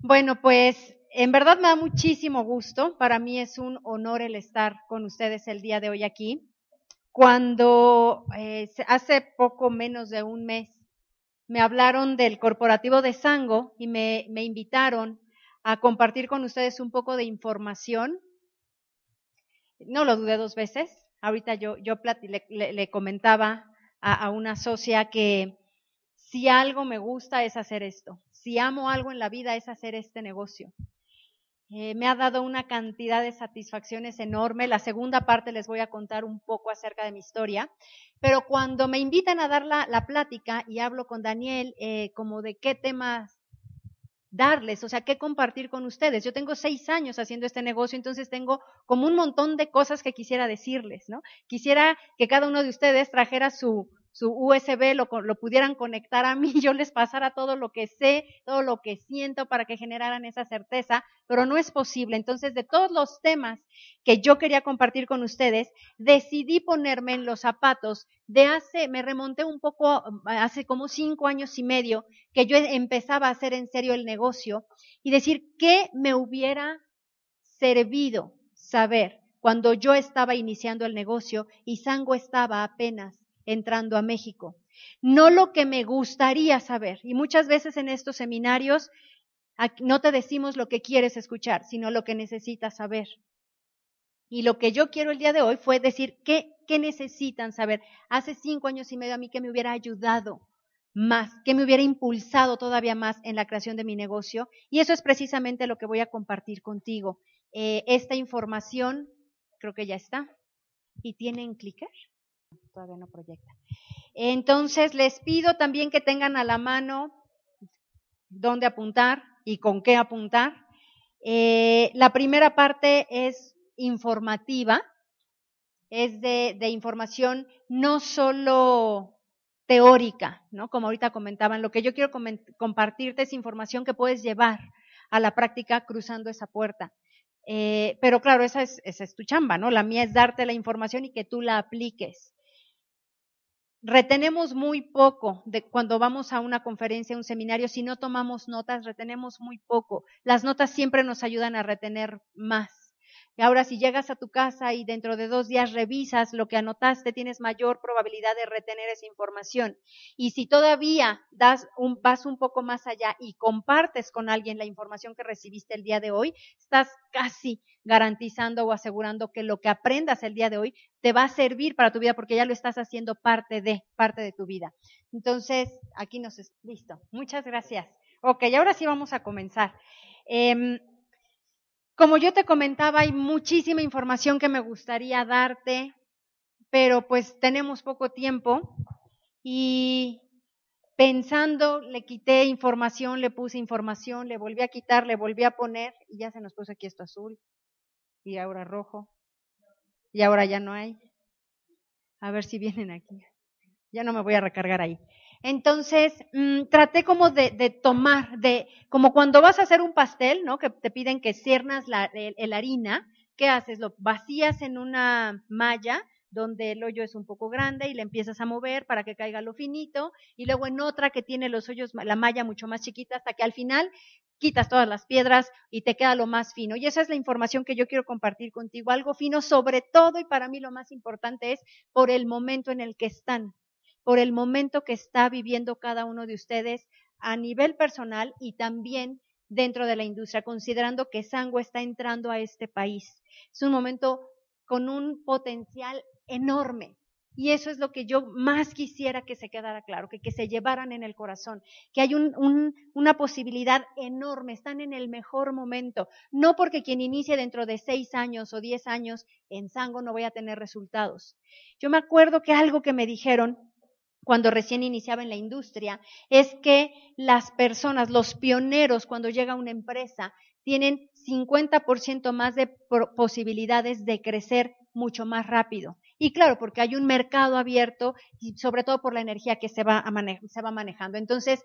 Bueno, pues en verdad me da muchísimo gusto. Para mí es un honor el estar con ustedes el día de hoy aquí. Cuando eh, hace poco menos de un mes me hablaron del corporativo de Sango y me, invitaron a compartir con ustedes un poco de información. No lo dudé dos veces. Ahorita yo, yo le, comentaba a una socia que si algo me gusta es hacer esto si amo algo en la vida es hacer este negocio. Eh, me ha dado una cantidad de satisfacciones enorme. La segunda parte les voy a contar un poco acerca de mi historia. Pero cuando me invitan a dar la, plática y hablo con Daniel eh, como de qué temas darles, o sea, qué compartir con ustedes. Yo tengo seis años haciendo este negocio, entonces tengo como un montón de cosas que quisiera decirles, ¿no? Quisiera que cada uno de ustedes trajera su, su USB lo, lo, pudieran conectar a mí, yo les pasara todo lo que sé, todo lo que siento para que generaran esa certeza, pero no es posible. Entonces, de todos los temas que yo quería compartir con ustedes, decidí ponerme en los zapatos de hace, me remonté un poco, hace como cinco años y medio, que yo empezaba a hacer en serio el negocio y decir qué me hubiera servido saber cuando yo estaba iniciando el negocio y Sango estaba apenas entrando a México. No lo que me gustaría saber. Y muchas veces en estos seminarios no te decimos lo que quieres escuchar, sino lo que necesitas saber. Y lo que yo quiero el día de hoy fue decir qué, necesitan saber. Hace cinco años y medio a mí que me hubiera ayudado más, que me hubiera impulsado todavía más en la creación de mi negocio. Y eso es precisamente lo que voy a compartir contigo. Eh, esta información creo que ya está. ¿Y tienen clicker? Todavía no proyecta. Entonces, les pido también que tengan a la mano dónde apuntar y con qué apuntar. Eh, la primera parte es informativa, es de, información no solo teórica, ¿no? Como ahorita comentaban, lo que yo quiero compartirte es información que puedes llevar a la práctica cruzando esa puerta. Eh, pero claro, esa es, esa es tu chamba, ¿no? La mía es darte la información y que tú la apliques retenemos muy poco de cuando vamos a una conferencia, un seminario, si no tomamos notas, retenemos muy poco. Las notas siempre nos ayudan a retener más. Y ahora, si llegas a tu casa y dentro de dos días revisas lo que anotaste, tienes mayor probabilidad de retener esa información. Y si todavía das vas un poco más allá y compartes con alguien la información que recibiste el día de hoy, estás casi garantizando o asegurando que lo que aprendas el día de hoy te va a servir para tu vida porque ya lo estás haciendo parte de, parte de tu vida. Entonces, aquí nos es listo. Muchas gracias. Ok, ahora sí vamos a comenzar. Eh, como yo te comentaba, hay muchísima información que me gustaría darte, pero pues tenemos poco tiempo y pensando, le quité información, le puse información, le volví a quitar, le volví a poner y ya se nos puso aquí esto azul y ahora rojo y ahora ya no hay. A ver si vienen aquí. Ya no me voy a recargar ahí. Entonces, mm, traté como de, tomar, de, como cuando vas a hacer un pastel, ¿no? Que te piden que ciernas la harina, ¿qué haces? Lo vacías en una malla donde el hoyo es un poco grande y le empiezas a mover para que caiga lo finito, y luego en otra que tiene los hoyos, la malla mucho más chiquita, hasta que al final quitas todas las piedras y te queda lo más fino. Y esa es la información que yo quiero compartir contigo, algo fino sobre todo, y para mí lo más importante es por el momento en el que están por el momento que está viviendo cada uno de ustedes a nivel personal y también dentro de la industria, considerando que Sango está entrando a este país. Es un momento con un potencial enorme. Y eso es lo que yo más quisiera que se quedara claro, que, que se llevaran en el corazón, que hay una posibilidad enorme, están en el mejor momento. No porque quien inicie dentro de seis años o diez años en Sango no vaya a tener resultados. Yo me acuerdo que algo que me dijeron cuando recién iniciaba en la industria, es que las personas, los pioneros, cuando llega una empresa, tienen 50% más de posibilidades de crecer mucho más rápido. Y claro, porque hay un mercado abierto y sobre todo por la energía que se va, va manejando. Entonces,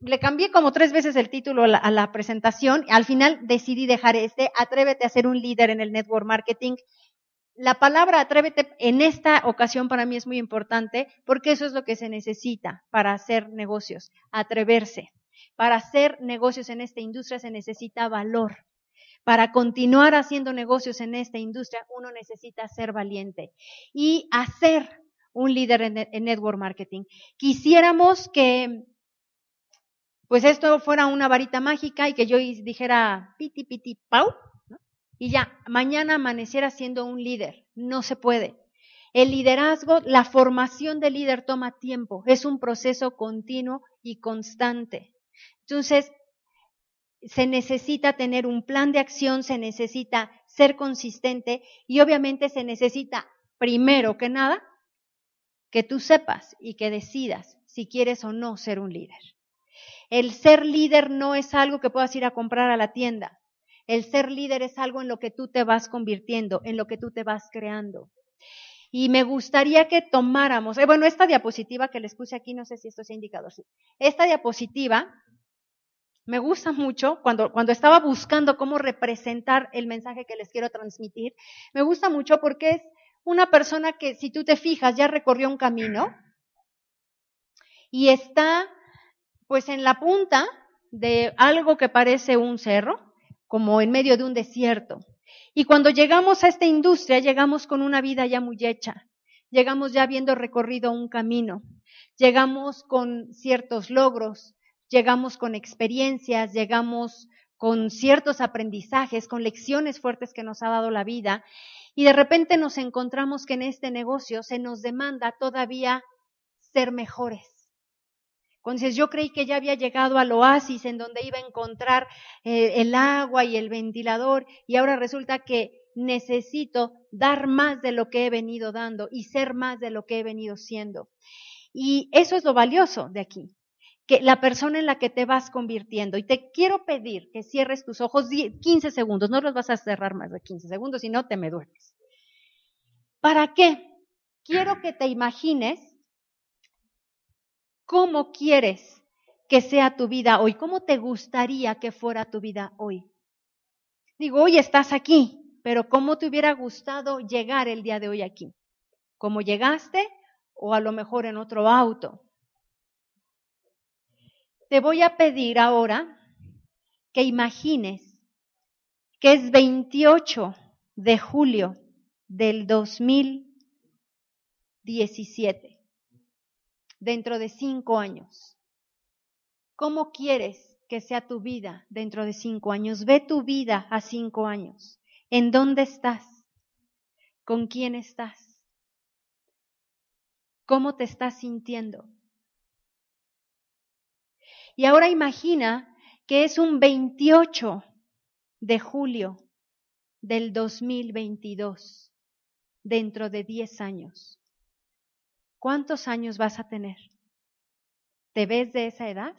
le cambié como tres veces el título a la, a la presentación. Al final decidí dejar este, atrévete a ser un líder en el network marketing la palabra atrévete en esta ocasión para mí es muy importante porque eso es lo que se necesita para hacer negocios, atreverse. Para hacer negocios en esta industria se necesita valor. Para continuar haciendo negocios en esta industria, uno necesita ser valiente y hacer un líder en, network marketing. Quisiéramos que, pues esto fuera una varita mágica y que yo dijera piti piti pau, y ya, mañana amaneciera siendo un líder. No se puede. El liderazgo, la formación de líder toma tiempo, es un proceso continuo y constante. Entonces, se necesita tener un plan de acción, se necesita ser consistente y obviamente se necesita, primero que nada, que tú sepas y que decidas si quieres o no ser un líder. El ser líder no es algo que puedas ir a comprar a la tienda. El ser líder es algo en lo que tú te vas convirtiendo, en lo que tú te vas creando. Y me gustaría que tomáramos, eh, bueno, esta diapositiva que les puse aquí, no sé si esto es indicador, sí. Esta diapositiva me gusta mucho cuando, cuando estaba buscando cómo representar el mensaje que les quiero transmitir. Me gusta mucho porque es una persona que, si tú te fijas, ya recorrió un camino y está pues en la punta de algo que parece un cerro como en medio de un desierto. Y cuando llegamos a esta industria, llegamos con una vida ya muy hecha, llegamos ya habiendo recorrido un camino, llegamos con ciertos logros, llegamos con experiencias, llegamos con ciertos aprendizajes, con lecciones fuertes que nos ha dado la vida, y de repente nos encontramos que en este negocio se nos demanda todavía ser mejores entonces yo creí que ya había llegado al oasis en donde iba a encontrar eh, el agua y el ventilador y ahora resulta que necesito dar más de lo que he venido dando y ser más de lo que he venido siendo. Y eso es lo valioso de aquí, que la persona en la que te vas convirtiendo. Y te quiero pedir que cierres tus ojos 15 segundos, no los vas a cerrar más de 15 segundos, si no te me duermes. ¿Para qué? Quiero que te imagines ¿Cómo quieres que sea tu vida hoy? ¿Cómo te gustaría que fuera tu vida hoy? Digo, hoy estás aquí, pero ¿cómo te hubiera gustado llegar el día de hoy aquí? ¿Cómo llegaste o a lo mejor en otro auto? Te voy a pedir ahora que imagines que es 28 de julio del 2017 dentro de cinco años? ¿Cómo quieres que sea tu vida dentro de cinco años? Ve tu vida a cinco años. ¿En dónde estás? ¿Con quién estás? ¿Cómo te estás sintiendo? Y ahora imagina que es un 28 de julio del 2022, dentro de 10 años. ¿Cuántos años vas a tener? ¿Te ves de esa edad?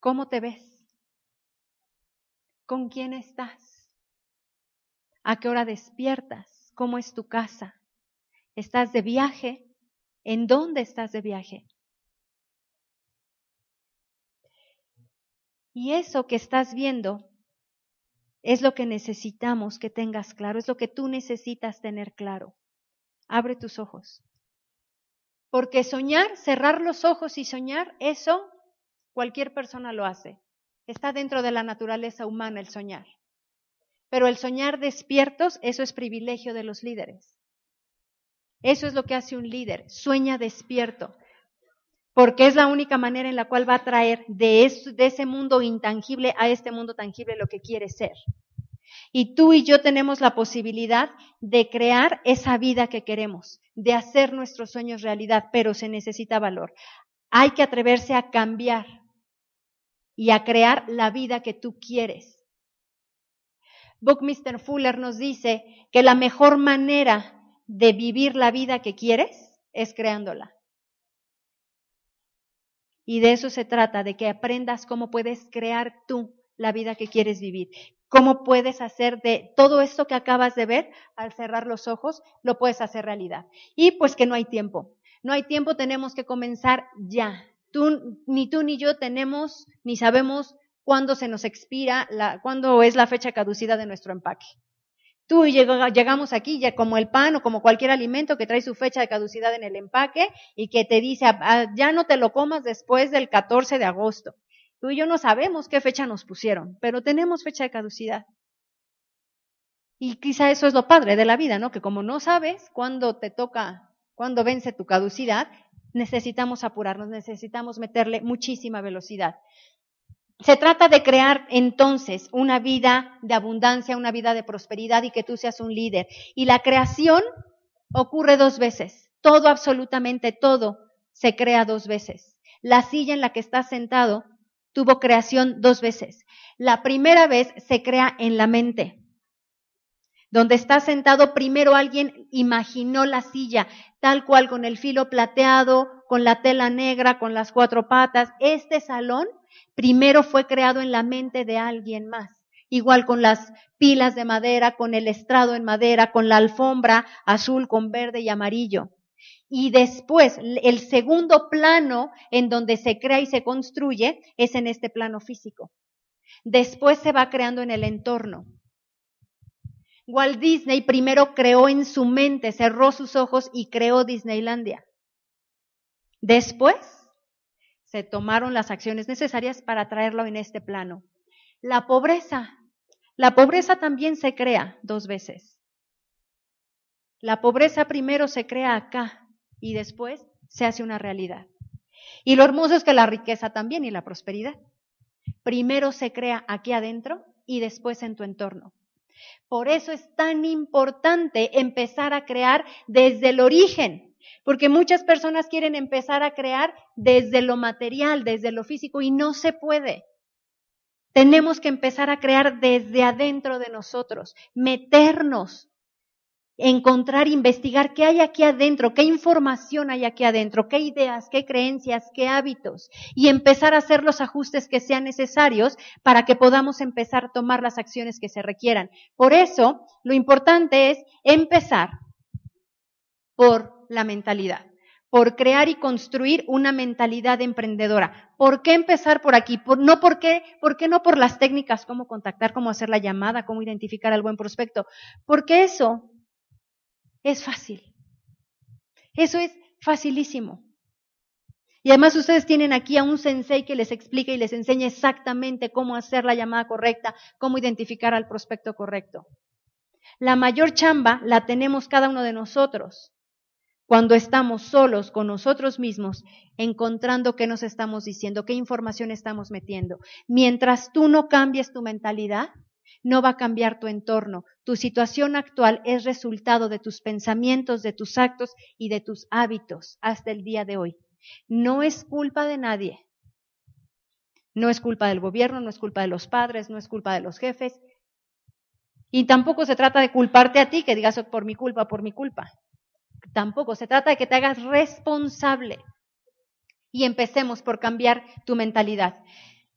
¿Cómo te ves? ¿Con quién estás? ¿A qué hora despiertas? ¿Cómo es tu casa? ¿Estás de viaje? ¿En dónde estás de viaje? Y eso que estás viendo es lo que necesitamos que tengas claro, es lo que tú necesitas tener claro. Abre tus ojos. Porque soñar, cerrar los ojos y soñar, eso cualquier persona lo hace. Está dentro de la naturaleza humana el soñar. Pero el soñar despiertos, eso es privilegio de los líderes. Eso es lo que hace un líder, sueña despierto, porque es la única manera en la cual va a traer de, ese mundo intangible a este mundo tangible lo que quiere ser. Y tú y yo tenemos la posibilidad de crear esa vida que queremos, de hacer nuestros sueños realidad, pero se necesita valor. Hay que atreverse a cambiar y a crear la vida que tú quieres. Buckminster Fuller nos dice que la mejor manera de vivir la vida que quieres es creándola. Y de eso se trata, de que aprendas cómo puedes crear tú la vida que quieres vivir. ¿Cómo puedes hacer de todo esto que acabas de ver, al cerrar los ojos, lo puedes hacer realidad? Y pues que no hay tiempo. No hay tiempo, tenemos que comenzar ya. Tú, ni tú ni yo tenemos, ni sabemos cuándo se nos expira, la, cuándo es la fecha de caducidad de nuestro empaque. Tú y llegamos aquí ya como el pan o como cualquier alimento que trae su fecha de caducidad en el empaque y que te dice, ah, ya no te lo comas después del 14 de agosto. Tú y yo no sabemos qué fecha nos pusieron, pero tenemos fecha de caducidad. Y quizá eso es lo padre de la vida, ¿no? Que como no sabes cuándo te toca, cuándo vence tu caducidad, necesitamos apurarnos, necesitamos meterle muchísima velocidad. Se trata de crear entonces una vida de abundancia, una vida de prosperidad y que tú seas un líder. Y la creación ocurre dos veces. Todo, absolutamente todo, se crea dos veces. La silla en la que estás sentado tuvo creación dos veces. La primera vez se crea en la mente. Donde está sentado, primero alguien imaginó la silla, tal cual, con el filo plateado, con la tela negra, con las cuatro patas. Este salón primero fue creado en la mente de alguien más. Igual con las pilas de madera, con el estrado en madera, con la alfombra azul con verde y amarillo. Y después, el segundo plano en donde se crea y se construye es en este plano físico. Después se va creando en el entorno. Walt Disney primero creó en su mente, cerró sus ojos y creó Disneylandia. Después se tomaron las acciones necesarias para traerlo en este plano. La pobreza. La pobreza también se crea dos veces. La pobreza primero se crea acá y después se hace una realidad. Y lo hermoso es que la riqueza también y la prosperidad. Primero se crea aquí adentro y después en tu entorno. Por eso es tan importante empezar a crear desde el origen, porque muchas personas quieren empezar a crear desde lo material, desde lo físico, y no se puede. Tenemos que empezar a crear desde adentro de nosotros, meternos encontrar, investigar qué hay aquí adentro, qué información hay aquí adentro, qué ideas, qué creencias, qué hábitos, y empezar a hacer los ajustes que sean necesarios para que podamos empezar a tomar las acciones que se requieran. Por eso, lo importante es empezar por la mentalidad por crear y construir una mentalidad emprendedora. ¿Por qué empezar por aquí? no por qué, ¿Por qué no por las técnicas, cómo contactar, cómo hacer la llamada, cómo identificar al buen prospecto? Porque eso es fácil. Eso es facilísimo. Y además ustedes tienen aquí a un sensei que les explica y les enseña exactamente cómo hacer la llamada correcta, cómo identificar al prospecto correcto. La mayor chamba la tenemos cada uno de nosotros cuando estamos solos con nosotros mismos, encontrando qué nos estamos diciendo, qué información estamos metiendo. Mientras tú no cambies tu mentalidad, no va a cambiar tu entorno. Tu situación actual es resultado de tus pensamientos, de tus actos y de tus hábitos hasta el día de hoy. No es culpa de nadie. No es culpa del gobierno, no es culpa de los padres, no es culpa de los jefes. Y tampoco se trata de culparte a ti, que digas oh, por mi culpa, por mi culpa. Tampoco se trata de que te hagas responsable. Y empecemos por cambiar tu mentalidad.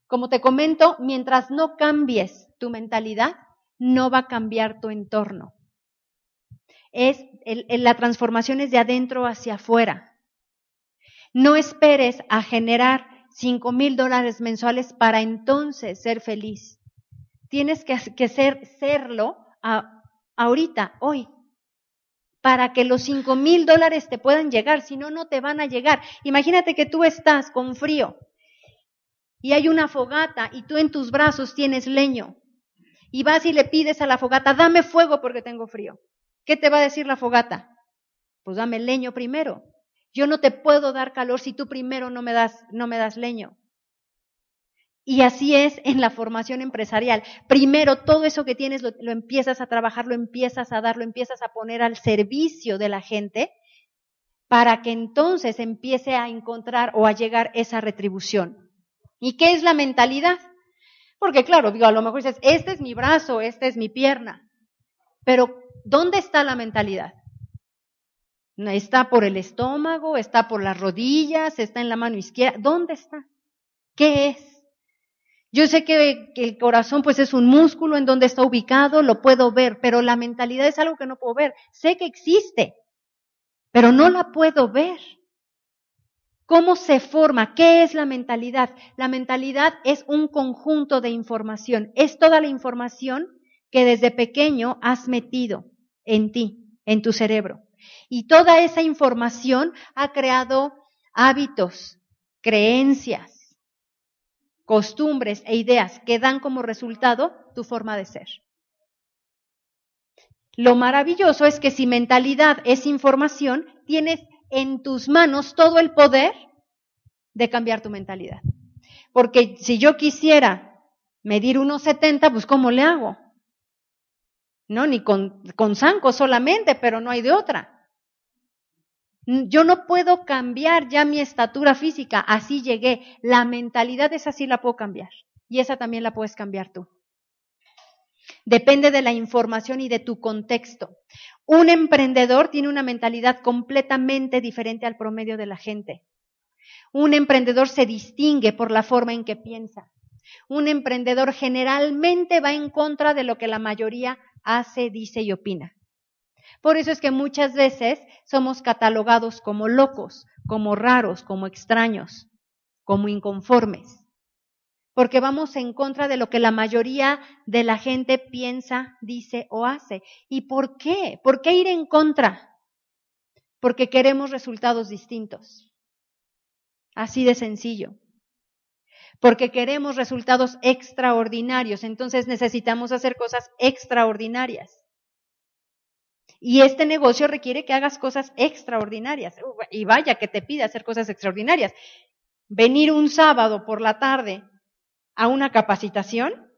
Como te comento, mientras no cambies tu mentalidad, no va a cambiar tu entorno. Es, la transformación es de adentro hacia afuera. No esperes a generar cinco mil dólares mensuales para entonces ser feliz. Tienes que, que ser, serlo ahorita, hoy, para que los cinco mil dólares te puedan llegar, si no, no te van a llegar. Imagínate que tú estás con frío y hay una fogata y tú en tus brazos tienes leño y vas y le pides a la fogata, dame fuego porque tengo frío. ¿Qué te va a decir la fogata? Pues dame leño primero. Yo no te puedo dar calor si tú primero no me das, no me das leño. Y así es en la formación empresarial. Primero, todo eso que tienes lo, lo, empiezas a trabajar, lo empiezas a dar, lo empiezas a poner al servicio de la gente para que entonces empiece a encontrar o a llegar esa retribución. ¿Y qué es la mentalidad? Porque claro, digo, a lo mejor dices, este es mi brazo, esta es mi pierna. Pero, ¿dónde está la mentalidad? ¿Está por el estómago? ¿Está por las rodillas? ¿Está en la mano izquierda? ¿Dónde está? ¿Qué es? Yo sé que, que, el corazón pues es un músculo en donde está ubicado, lo puedo ver, pero la mentalidad es algo que no puedo ver. Sé que existe, pero no la puedo ver. ¿Cómo se forma? ¿Qué es la mentalidad? La mentalidad es un conjunto de información, es toda la información que desde pequeño has metido en ti, en tu cerebro. Y toda esa información ha creado hábitos, creencias, costumbres e ideas que dan como resultado tu forma de ser. Lo maravilloso es que si mentalidad es información, tienes en tus manos todo el poder de cambiar tu mentalidad. Porque si yo quisiera medir unos 70, pues ¿cómo le hago? No, ni con, con zanco solamente, pero no hay de otra. Yo no puedo cambiar ya mi estatura física, así llegué. La mentalidad esa sí la puedo cambiar y esa también la puedes cambiar tú. Depende de la información y de tu contexto. Un emprendedor tiene una mentalidad completamente diferente al promedio de la gente. Un emprendedor se distingue por la forma en que piensa. Un emprendedor generalmente va en contra de lo que la mayoría hace, dice y opina. Por eso es que muchas veces somos catalogados como locos, como raros, como extraños, como inconformes, porque vamos en contra de lo que la mayoría de la gente piensa, dice o hace. ¿Y por qué? ¿Por qué ir en contra? Porque queremos resultados distintos. Así de sencillo. Porque queremos resultados extraordinarios, entonces necesitamos hacer cosas extraordinarias. Y este negocio requiere que hagas cosas extraordinarias. Y vaya que te pide hacer cosas extraordinarias. Venir un sábado por la tarde a una capacitación,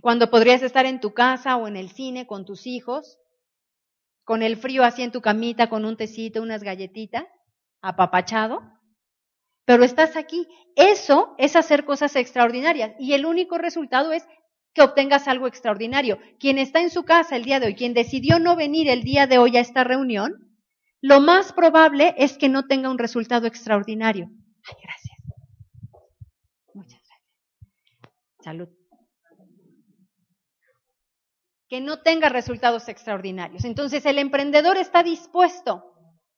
cuando podrías estar en tu casa o en el cine con tus hijos, con el frío así en tu camita, con un tecito, unas galletitas, apapachado, pero estás aquí. Eso es hacer cosas extraordinarias y el único resultado es que obtengas algo extraordinario. Quien está en su casa el día de hoy, quien decidió no venir el día de hoy a esta reunión, lo más probable es que no tenga un resultado extraordinario. Ay, gracias. Muchas gracias. Salud. Que no tenga resultados extraordinarios. Entonces el emprendedor está dispuesto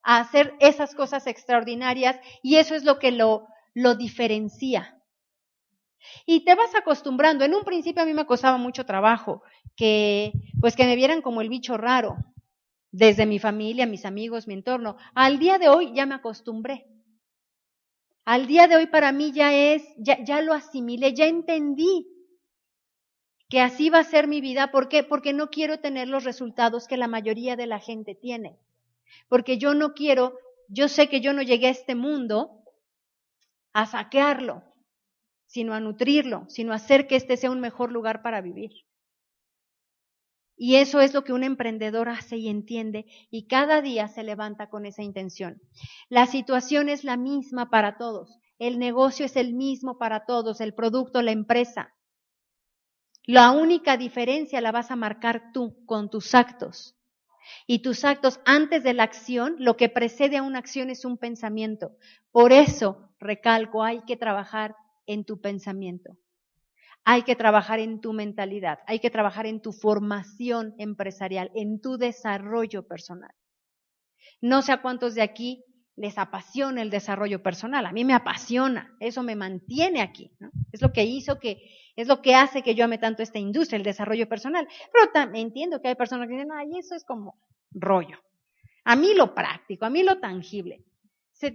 a hacer esas cosas extraordinarias y eso es lo que lo, lo diferencia. Y te vas acostumbrando. En un principio a mí me costaba mucho trabajo que, pues que me vieran como el bicho raro, desde mi familia, mis amigos, mi entorno. Al día de hoy ya me acostumbré. Al día de hoy para mí ya es, ya, lo asimilé, ya entendí que así va a ser mi vida. ¿Por qué? Porque no quiero tener los resultados que la mayoría de la gente tiene. Porque yo no quiero, yo sé que yo no llegué a este mundo a saquearlo sino a nutrirlo, sino a hacer que este sea un mejor lugar para vivir. Y eso es lo que un emprendedor hace y entiende y cada día se levanta con esa intención. La situación es la misma para todos, el negocio es el mismo para todos, el producto, la empresa. La única diferencia la vas a marcar tú con tus actos. Y tus actos antes de la acción, lo que precede a una acción es un pensamiento. Por eso, recalco, hay que trabajar en tu pensamiento. Hay que trabajar en tu mentalidad, hay que trabajar en tu formación empresarial, en tu desarrollo personal. No sé a cuántos de aquí les apasiona el desarrollo personal. A mí me apasiona, eso me mantiene aquí. Es lo que hizo que, es lo que hace que yo ame tanto esta industria, el desarrollo personal. Pero también entiendo que hay personas que dicen, ay, eso es como rollo. A mí lo práctico, a mí lo tangible.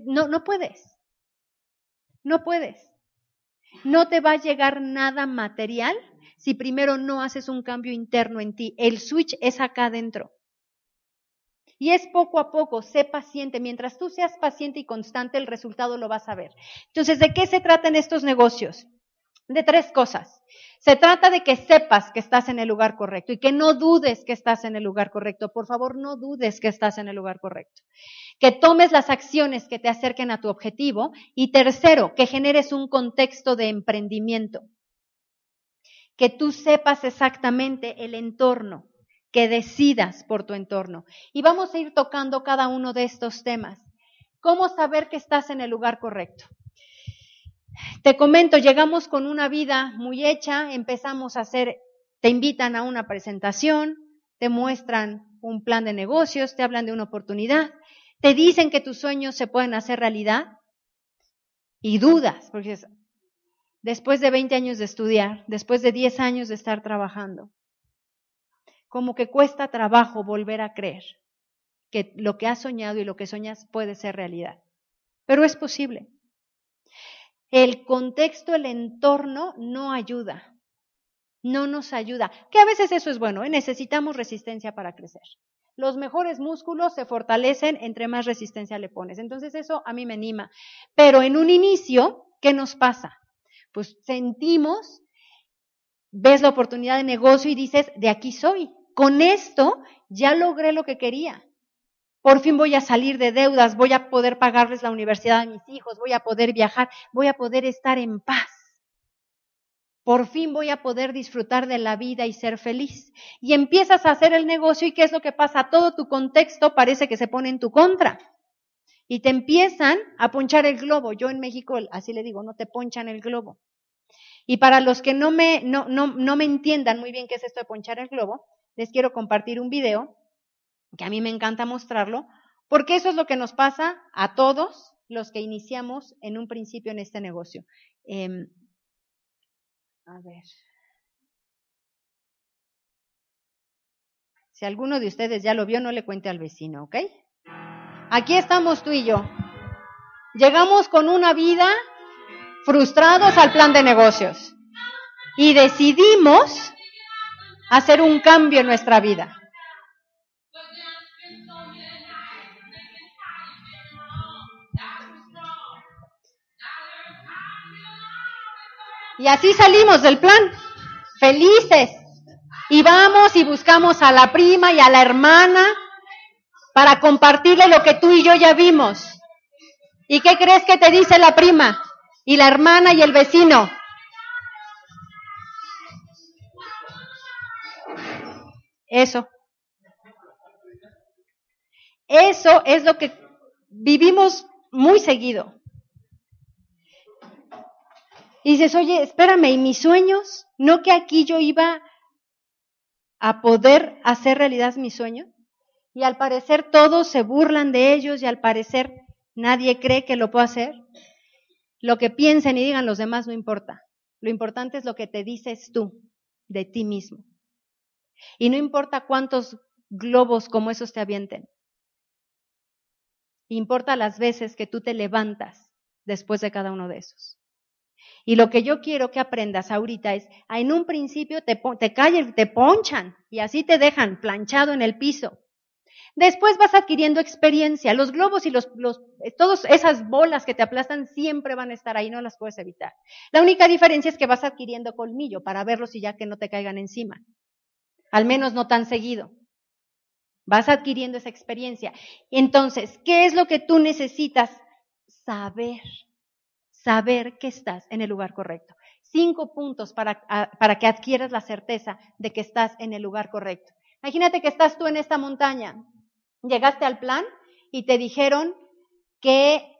no, no puedes. No puedes. No te va a llegar nada material si primero no haces un cambio interno en ti. El switch es acá adentro. Y es poco a poco, sé paciente. Mientras tú seas paciente y constante, el resultado lo vas a ver. Entonces, ¿de qué se trata en estos negocios? De tres cosas. Se trata de que sepas que estás en el lugar correcto y que no dudes que estás en el lugar correcto. Por favor, no dudes que estás en el lugar correcto que tomes las acciones que te acerquen a tu objetivo y tercero, que generes un contexto de emprendimiento, que tú sepas exactamente el entorno, que decidas por tu entorno. Y vamos a ir tocando cada uno de estos temas. ¿Cómo saber que estás en el lugar correcto? Te comento, llegamos con una vida muy hecha, empezamos a hacer, te invitan a una presentación, te muestran un plan de negocios, te hablan de una oportunidad, te dicen que tus sueños se pueden hacer realidad y dudas, porque después de 20 años de estudiar, después de 10 años de estar trabajando, como que cuesta trabajo volver a creer que lo que has soñado y lo que soñas puede ser realidad. Pero es posible. El contexto, el entorno no ayuda. No nos ayuda. Que a veces eso es bueno, ¿eh? necesitamos resistencia para crecer. Los mejores músculos se fortalecen entre más resistencia le pones. Entonces eso a mí me anima. Pero en un inicio, ¿qué nos pasa? Pues sentimos, ves la oportunidad de negocio y dices, de aquí soy. Con esto ya logré lo que quería. Por fin voy a salir de deudas, voy a poder pagarles la universidad a mis hijos, voy a poder viajar, voy a poder estar en paz. Por fin voy a poder disfrutar de la vida y ser feliz. Y empiezas a hacer el negocio y ¿qué es lo que pasa? Todo tu contexto parece que se pone en tu contra. Y te empiezan a ponchar el globo. Yo en México, así le digo, no te ponchan el globo. Y para los que no me, no, no, no me entiendan muy bien qué es esto de ponchar el globo, les quiero compartir un video que a mí me encanta mostrarlo, porque eso es lo que nos pasa a todos los que iniciamos en un principio en este negocio. Em, a ver. Si alguno de ustedes ya lo vio, no le cuente al vecino, ¿ok? Aquí estamos tú y yo. Llegamos con una vida frustrados al plan de negocios y decidimos hacer un cambio en nuestra vida. Y así salimos del plan, felices. Y vamos y buscamos a la prima y a la hermana para compartirle lo que tú y yo ya vimos. ¿Y qué crees que te dice la prima y la hermana y el vecino? Eso. Eso es lo que vivimos muy seguido. Y dices, oye, espérame, ¿y mis sueños? ¿No que aquí yo iba a poder hacer realidad mis sueños? Y al parecer todos se burlan de ellos y al parecer nadie cree que lo puedo hacer. Lo que piensen y digan los demás no importa. Lo importante es lo que te dices tú de ti mismo. Y no importa cuántos globos como esos te avienten. Importa las veces que tú te levantas después de cada uno de esos. Y lo que yo quiero que aprendas ahorita es, en un principio te, te te ponchan y así te dejan planchado en el piso. Después vas adquiriendo experiencia. Los globos y los, los, todas esas bolas que te aplastan siempre van a estar ahí, no las puedes evitar. La única diferencia es que vas adquiriendo colmillo para verlos y ya que no te caigan encima al menos no tan seguido. Vas adquiriendo esa experiencia. Entonces, ¿qué es lo que tú necesitas? Saber, saber que estás en el lugar correcto. Cinco puntos para, para que adquieras la certeza de que estás en el lugar correcto. Imagínate que estás tú en esta montaña, llegaste al plan y te dijeron que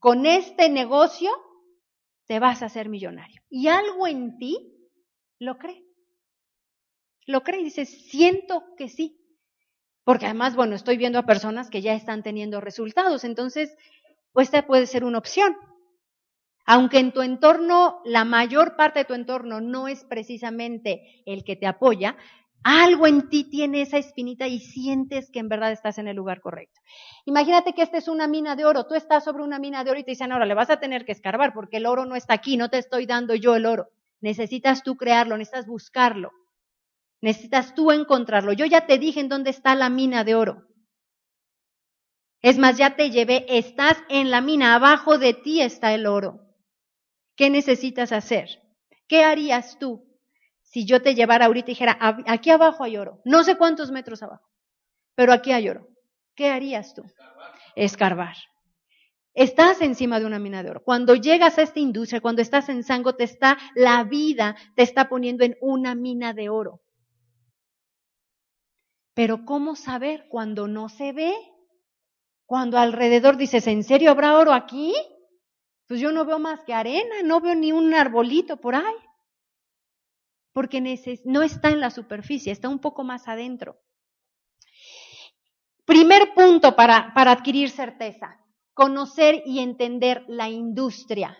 con este negocio te vas a hacer millonario. Y algo en ti lo cree lo cree y dice, siento que sí. Porque además, bueno, estoy viendo a personas que ya están teniendo resultados, entonces, pues esta puede ser una opción. Aunque en tu entorno, la mayor parte de tu entorno no es precisamente el que te apoya, algo en ti tiene esa espinita y sientes que en verdad estás en el lugar correcto. Imagínate que esta es una mina de oro, tú estás sobre una mina de oro y te dicen, ahora le vas a tener que escarbar porque el oro no está aquí, no te estoy dando yo el oro. Necesitas tú crearlo, necesitas buscarlo. Necesitas tú encontrarlo. Yo ya te dije en dónde está la mina de oro. Es más, ya te llevé, estás en la mina, abajo de ti está el oro. ¿Qué necesitas hacer? ¿Qué harías tú si yo te llevara ahorita y dijera, aquí abajo hay oro? No sé cuántos metros abajo, pero aquí hay oro. ¿Qué harías tú? Escarbar. Estás encima de una mina de oro. Cuando llegas a esta industria, cuando estás en Sango, te está, la vida te está poniendo en una mina de oro. Pero ¿cómo saber cuando no se ve? Cuando alrededor dices, ¿en serio habrá oro aquí? Pues yo no veo más que arena, no veo ni un arbolito por ahí. Porque no está en la superficie, está un poco más adentro. Primer punto para, para adquirir certeza, conocer y entender la industria.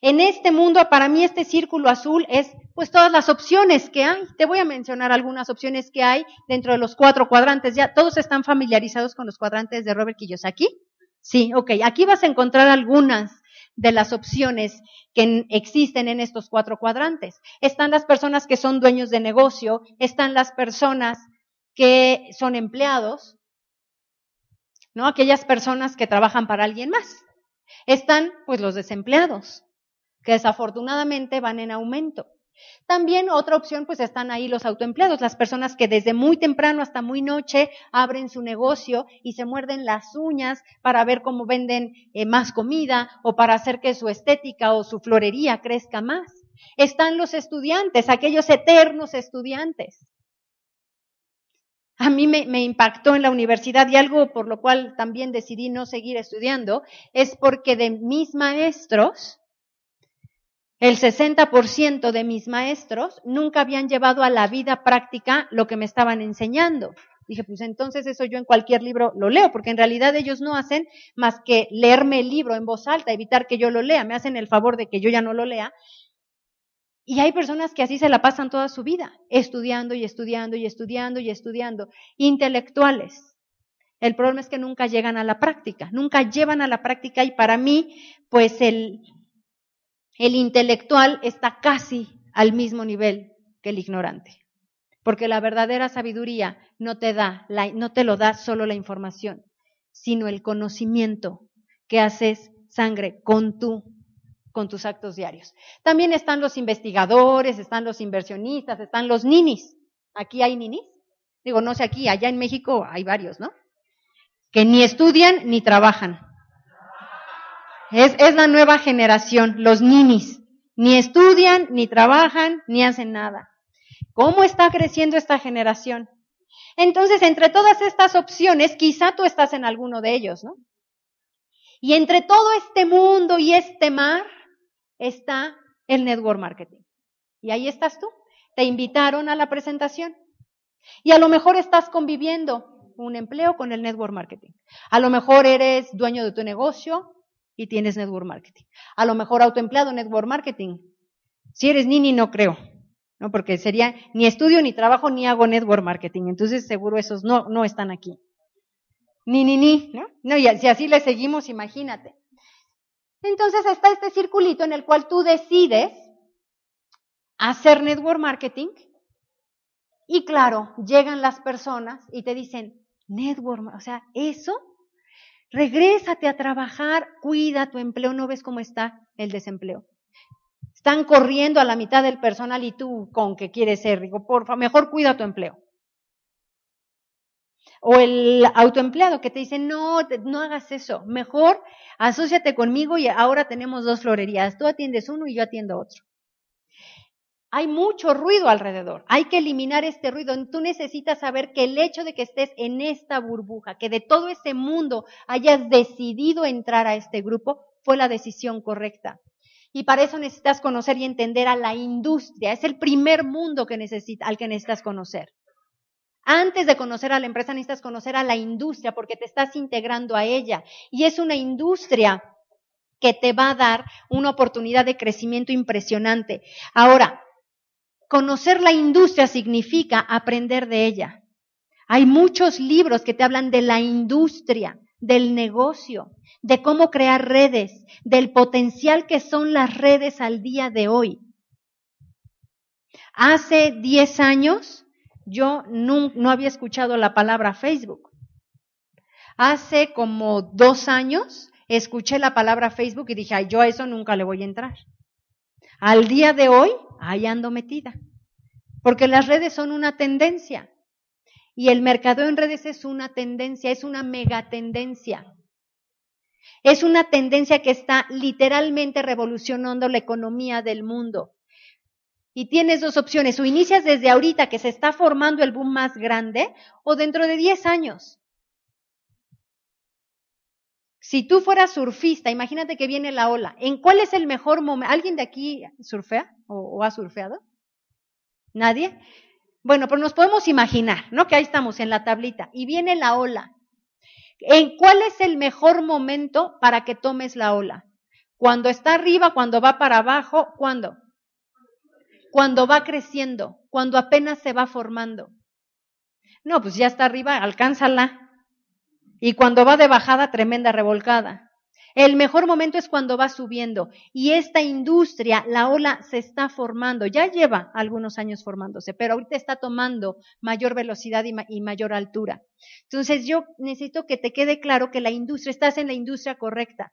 En este mundo, para mí este círculo azul es pues todas las opciones que hay. Te voy a mencionar algunas opciones que hay dentro de los cuatro cuadrantes. Ya todos están familiarizados con los cuadrantes de Robert Kiyosaki. Sí, ok. Aquí vas a encontrar algunas de las opciones que existen en estos cuatro cuadrantes. Están las personas que son dueños de negocio, están las personas que son empleados, ¿no? Aquellas personas que trabajan para alguien más. Están, pues, los desempleados, que desafortunadamente van en aumento. También otra opción, pues están ahí los autoempleados, las personas que desde muy temprano hasta muy noche abren su negocio y se muerden las uñas para ver cómo venden eh, más comida o para hacer que su estética o su florería crezca más. Están los estudiantes, aquellos eternos estudiantes. A mí me, me, impactó en la universidad y algo por lo cual también decidí no seguir estudiando es porque de mis maestros, el 60% de mis maestros nunca habían llevado a la vida práctica lo que me estaban enseñando. Dije, pues entonces eso yo en cualquier libro lo leo, porque en realidad ellos no hacen más que leerme el libro en voz alta, evitar que yo lo lea, me hacen el favor de que yo ya no lo lea. Y hay personas que así se la pasan toda su vida, estudiando y estudiando y estudiando y estudiando, intelectuales. El problema es que nunca llegan a la práctica, nunca llevan a la práctica y para mí, pues el, el intelectual está casi al mismo nivel que el ignorante. Porque la verdadera sabiduría no te da, no te lo da solo la información, sino el conocimiento que haces sangre con tu, con tus actos diarios. También están los investigadores, están los inversionistas, están los ninis. Aquí hay ninis. Digo, no sé aquí, allá en México hay varios, ¿no? Que ni estudian ni trabajan. Es, es la nueva generación, los ninis. Ni estudian, ni trabajan, ni hacen nada. ¿Cómo está creciendo esta generación? Entonces, entre todas estas opciones, quizá tú estás en alguno de ellos, ¿no? Y entre todo este mundo y este mar está el network marketing. Y ahí estás tú. Te invitaron a la presentación. Y a lo mejor estás conviviendo un empleo con el network marketing. A lo mejor eres dueño de tu negocio y tienes network marketing. A lo mejor autoempleado network marketing. Si eres nini, no creo, ¿no? Porque sería ni estudio, ni trabajo, ni hago network marketing. Entonces, seguro esos no, no están aquí. Ni, ni, ni, ¿no? No, y si así le seguimos, imagínate. Entonces está este circulito en el cual tú decides hacer network marketing y claro, llegan las personas y te dicen, network, o sea, eso Regrésate a trabajar, cuida tu empleo, no ves cómo está el desempleo. Están corriendo a la mitad del personal y tú con qué quieres ser, digo, porfa, mejor cuida tu empleo. O el autoempleado que te dice, no, no hagas eso, mejor asóciate conmigo y ahora tenemos dos florerías, tú atiendes uno y yo atiendo otro. Hay mucho ruido alrededor. Hay que eliminar este ruido. Tú necesitas saber que el hecho de que estés en esta burbuja, que de todo ese mundo hayas decidido entrar a este grupo, fue la decisión correcta. Y para eso necesitas conocer y entender a la industria. Es el primer mundo al que necesitas conocer. Antes de conocer a la empresa necesitas conocer a la industria porque te estás integrando a ella. Y es una industria que te va a dar una oportunidad de crecimiento impresionante. Ahora, Conocer la industria significa aprender de ella. Hay muchos libros que te hablan de la industria, del negocio, de cómo crear redes, del potencial que son las redes al día de hoy. Hace 10 años yo no, había escuchado la palabra Facebook. Hace como dos años escuché la palabra Facebook y dije, ay, yo a eso nunca le voy a entrar. Al día de hoy ahí ando metida. Porque las redes son una tendencia. Y el mercado en redes es una tendencia, es una megatendencia. Es una tendencia que está literalmente revolucionando la economía del mundo. Y tienes dos opciones, o inicias desde ahorita que se está formando el boom más grande, o dentro de 10 años. Si tú fueras surfista, imagínate que viene la ola. ¿En cuál es el mejor momento? ¿Alguien de aquí surfea o, ha surfeado? ¿Nadie? Bueno, pero nos podemos imaginar, ¿no? Que ahí estamos en la tablita y viene la ola. ¿En cuál es el mejor momento para que tomes la ola? Cuando está arriba, cuando va para abajo, ¿cuándo? Cuando va creciendo, cuando apenas se va formando. No, pues ya está arriba, alcánzala. Y cuando va de bajada, tremenda revolcada. El mejor momento es cuando va subiendo. Y esta industria, la ola se está formando. Ya lleva algunos años formándose, pero ahorita está tomando mayor velocidad y, mayor altura. Entonces yo necesito que te quede claro que la industria, estás en la industria correcta.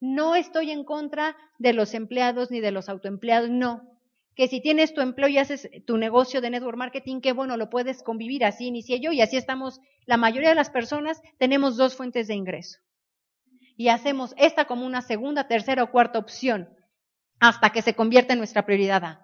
No estoy en contra de los empleados ni de los autoempleados, no. Que si tienes tu empleo y haces tu negocio de network marketing, qué bueno, lo puedes convivir. Así inicié yo y así estamos, la mayoría de las personas tenemos dos fuentes de ingreso. Y hacemos esta como una segunda, tercera o cuarta opción hasta que se convierta en nuestra prioridad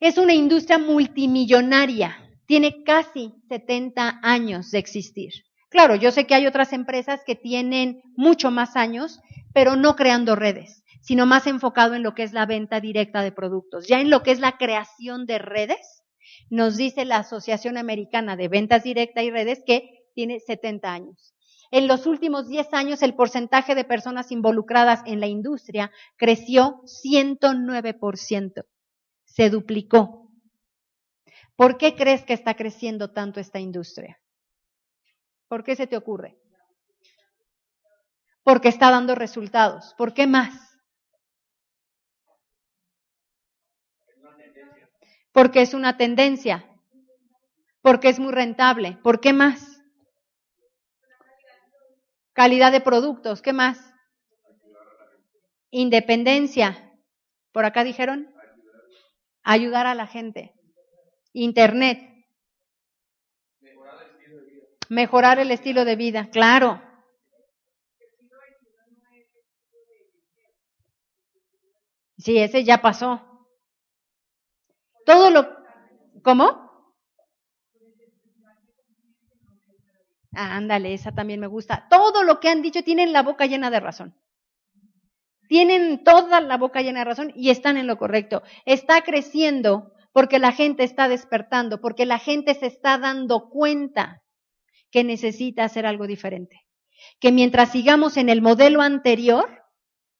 Es una industria multimillonaria, tiene casi 70 años de existir. Claro, yo sé que hay otras empresas que tienen mucho más años, pero no creando redes, sino más enfocado en lo que es la venta directa de productos. Ya en lo que es la creación de redes, nos dice la Asociación Americana de Ventas Directa y Redes que tiene 70 años. En los últimos 10 años, el porcentaje de personas involucradas en la industria creció 109%. Se duplicó. ¿Por qué crees que está creciendo tanto esta industria? ¿Por qué se te ocurre? Porque está dando resultados. ¿Por qué más? Porque es una tendencia. Porque es muy rentable. ¿Por qué más? Calidad de productos. ¿Qué más? Independencia. ¿Por acá dijeron? Ayudar a la gente. Internet. Mejorar el estilo de vida, claro. Sí, ese ya pasó. Todo lo... ¿Cómo? Ah, ándale, esa también me gusta. Todo lo que han dicho tienen la boca llena de razón. Tienen toda la boca llena de razón y están en lo correcto. Está creciendo porque la gente está despertando, porque la gente se está dando cuenta que necesita hacer algo diferente. Que mientras sigamos en el modelo anterior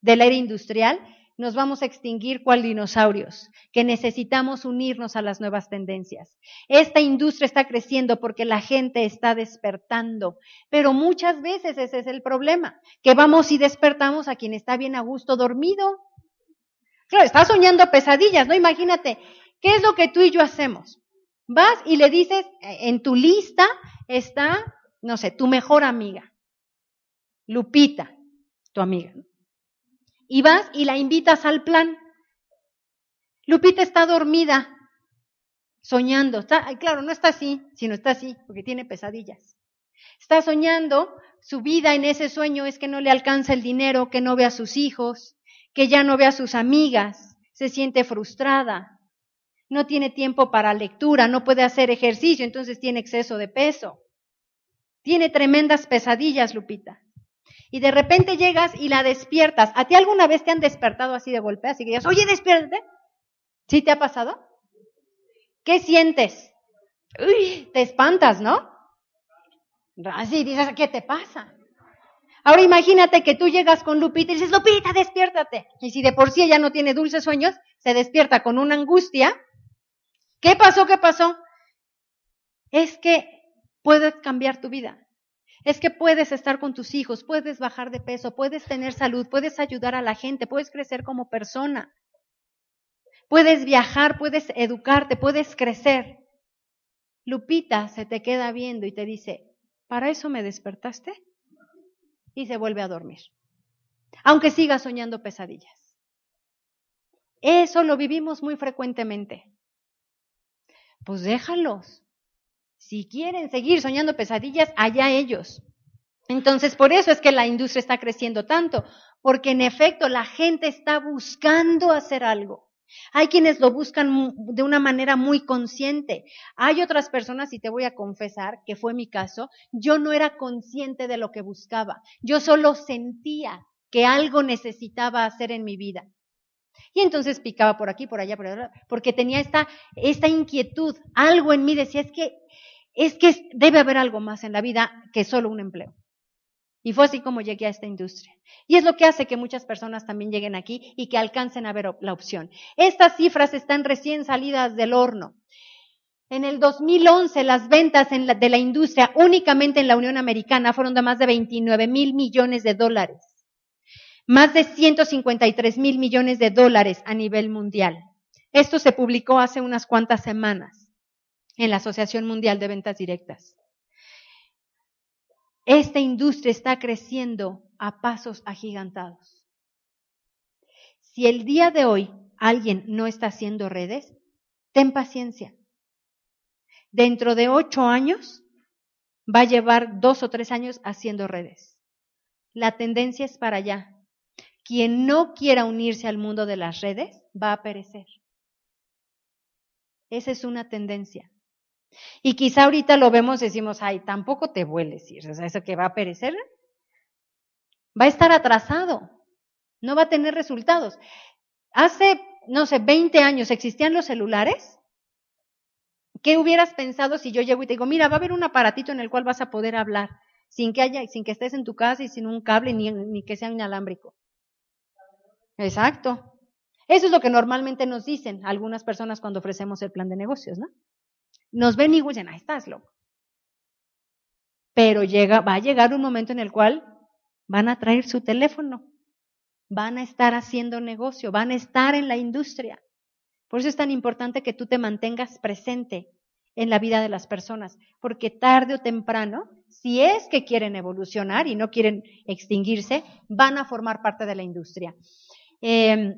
de la era industrial, nos vamos a extinguir cual dinosaurios, que necesitamos unirnos a las nuevas tendencias. Esta industria está creciendo porque la gente está despertando, pero muchas veces ese es el problema, que vamos y despertamos a quien está bien a gusto dormido. Claro, está soñando pesadillas, ¿no? Imagínate, ¿qué es lo que tú y yo hacemos? Vas y le dices, en tu lista está, no sé, tu mejor amiga, Lupita, tu amiga. Y vas y la invitas al plan. Lupita está dormida, soñando. Está, claro, no está así, sino está así, porque tiene pesadillas. Está soñando, su vida en ese sueño es que no le alcanza el dinero, que no ve a sus hijos, que ya no ve a sus amigas, se siente frustrada, no tiene tiempo para lectura, no puede hacer ejercicio, entonces tiene exceso de peso. Tiene tremendas pesadillas, Lupita. Y de repente llegas y la despiertas. ¿A ti alguna vez te han despertado así de golpe? Así que digas, oye, despiértate. ¿Sí te ha pasado? ¿Qué sientes? Te espantas, ¿no? Así dices, ¿qué te pasa? Ahora imagínate que tú llegas con Lupita y dices, Lupita, despiértate. Y si de por sí ella no tiene dulces sueños, se despierta con una angustia ¿Qué pasó? ¿Qué pasó? Es que puedes cambiar tu vida. Es que puedes estar con tus hijos, puedes bajar de peso, puedes tener salud, puedes ayudar a la gente, puedes crecer como persona. Puedes viajar, puedes educarte, puedes crecer. Lupita se te queda viendo y te dice, ¿para eso me despertaste? Y se vuelve a dormir. Aunque siga soñando pesadillas. Eso lo vivimos muy frecuentemente pues déjalos. Si quieren seguir soñando pesadillas, allá ellos. Entonces, por eso es que la industria está creciendo tanto, porque en efecto la gente está buscando hacer algo. Hay quienes lo buscan de una manera muy consciente. Hay otras personas, y te voy a confesar, que fue mi caso, yo no era consciente de lo que buscaba. Yo solo sentía que algo necesitaba hacer en mi vida. Y entonces picaba por aquí, por allá, por allá, porque tenía esta, esta inquietud. Algo en mí decía, es que, es que debe haber algo más en la vida que solo un empleo. Y fue así como llegué a esta industria. Y es lo que hace que muchas personas también lleguen aquí y que alcancen a ver la opción. Estas cifras están recién salidas del horno. En el 2011 las ventas de la industria únicamente en la Unión Americana fueron de más de 29 mil millones de dólares. Más de 153 mil millones de dólares a nivel mundial. Esto se publicó hace unas cuantas semanas en la Asociación Mundial de Ventas Directas. Esta industria está creciendo a pasos agigantados. Si el día de hoy alguien no está haciendo redes, ten paciencia. Dentro de ocho años va a llevar dos o tres años haciendo redes. La tendencia es para allá. Quien no quiera unirse al mundo de las redes va a perecer. Esa es una tendencia. Y quizá ahorita lo vemos y decimos, ay, tampoco te vueles, o sea, eso que va a perecer, va a estar atrasado, no va a tener resultados. Hace, no sé, 20 años existían los celulares. ¿Qué hubieras pensado si yo llego y te digo, mira, va a haber un aparatito en el cual vas a poder hablar, sin que haya, sin que estés en tu casa y sin un cable ni, ni que sea inalámbrico? Exacto. Eso es lo que normalmente nos dicen algunas personas cuando ofrecemos el plan de negocios, ¿no? Nos ven y dicen, ahí estás loco. Pero llega, va a llegar un momento en el cual van a traer su teléfono, van a estar haciendo negocio, van a estar en la industria. Por eso es tan importante que tú te mantengas presente en la vida de las personas, porque tarde o temprano, si es que quieren evolucionar y no quieren extinguirse, van a formar parte de la industria. Eh,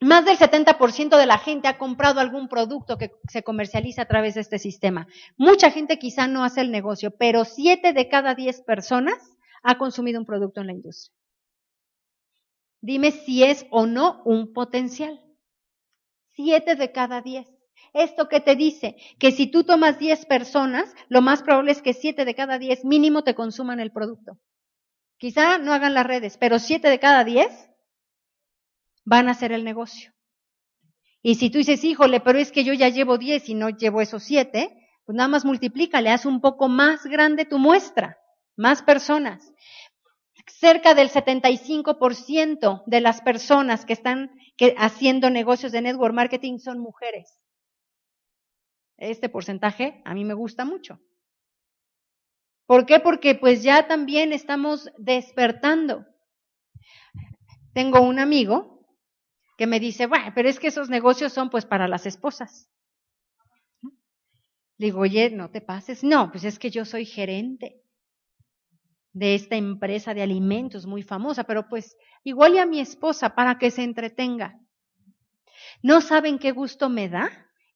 más del 70% de la gente ha comprado algún producto que se comercializa a través de este sistema. Mucha gente quizá no hace el negocio, pero 7 de cada 10 personas ha consumido un producto en la industria. Dime si es o no un potencial. 7 de cada 10. ¿Esto qué te dice? Que si tú tomas 10 personas, lo más probable es que 7 de cada 10 mínimo te consuman el producto. Quizá no hagan las redes, pero 7 de cada 10 van a hacer el negocio. Y si tú dices, híjole, pero es que yo ya llevo 10 y no llevo esos 7, pues nada más multiplícale, haz un poco más grande tu muestra, más personas. Cerca del 75% de las personas que están haciendo negocios de network marketing son mujeres. Este porcentaje a mí me gusta mucho. ¿Por qué? Porque pues ya también estamos despertando. Tengo un amigo que me dice, bueno, pero es que esos negocios son pues para las esposas. Le digo, oye, no te pases. No, pues es que yo soy gerente de esta empresa de alimentos muy famosa, pero pues igual y a mi esposa para que se entretenga. No saben qué gusto me da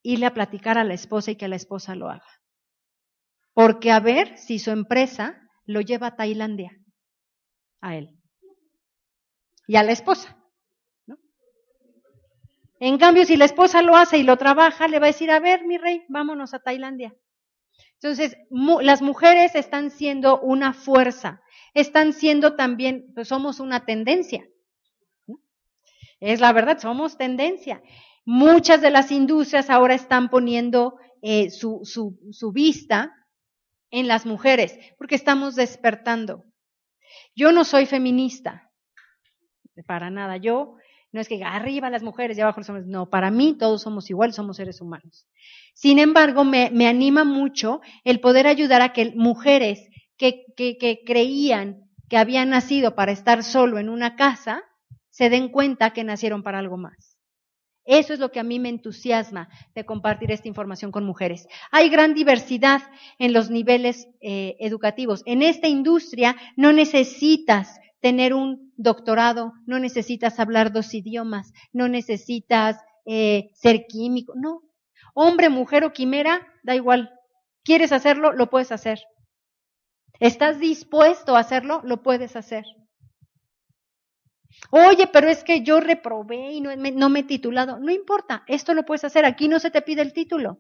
irle a platicar a la esposa y que la esposa lo haga. Porque a ver si su empresa lo lleva a Tailandia, a él y a la esposa. En cambio, si la esposa lo hace y lo trabaja, le va a decir, a ver, mi rey, vámonos a Tailandia. Entonces, las mujeres están siendo una fuerza, están siendo también, pues somos una tendencia. Es la verdad, somos tendencia. Muchas de las industrias ahora están poniendo eh, su, vista en las mujeres, porque estamos despertando. Yo no soy feminista, para nada. Yo no es que arriba las mujeres y abajo los hombres. No, para mí todos somos iguales, somos seres humanos. Sin embargo, me, me anima mucho el poder ayudar a que mujeres que, que, creían que habían nacido para estar solo en una casa, se den cuenta que nacieron para algo más. Eso es lo que a mí me entusiasma de compartir esta información con mujeres. Hay gran diversidad en los niveles eh, educativos. En esta industria no necesitas tener un doctorado, no necesitas hablar dos idiomas, no necesitas eh, ser químico, no. Hombre, mujer o quimera, da igual. ¿Quieres hacerlo? Lo puedes hacer. ¿Estás dispuesto a hacerlo? Lo puedes hacer. Oye, pero es que yo reprobé y no me, no me, he titulado. No importa, esto lo puedes hacer. Aquí no se te pide el título.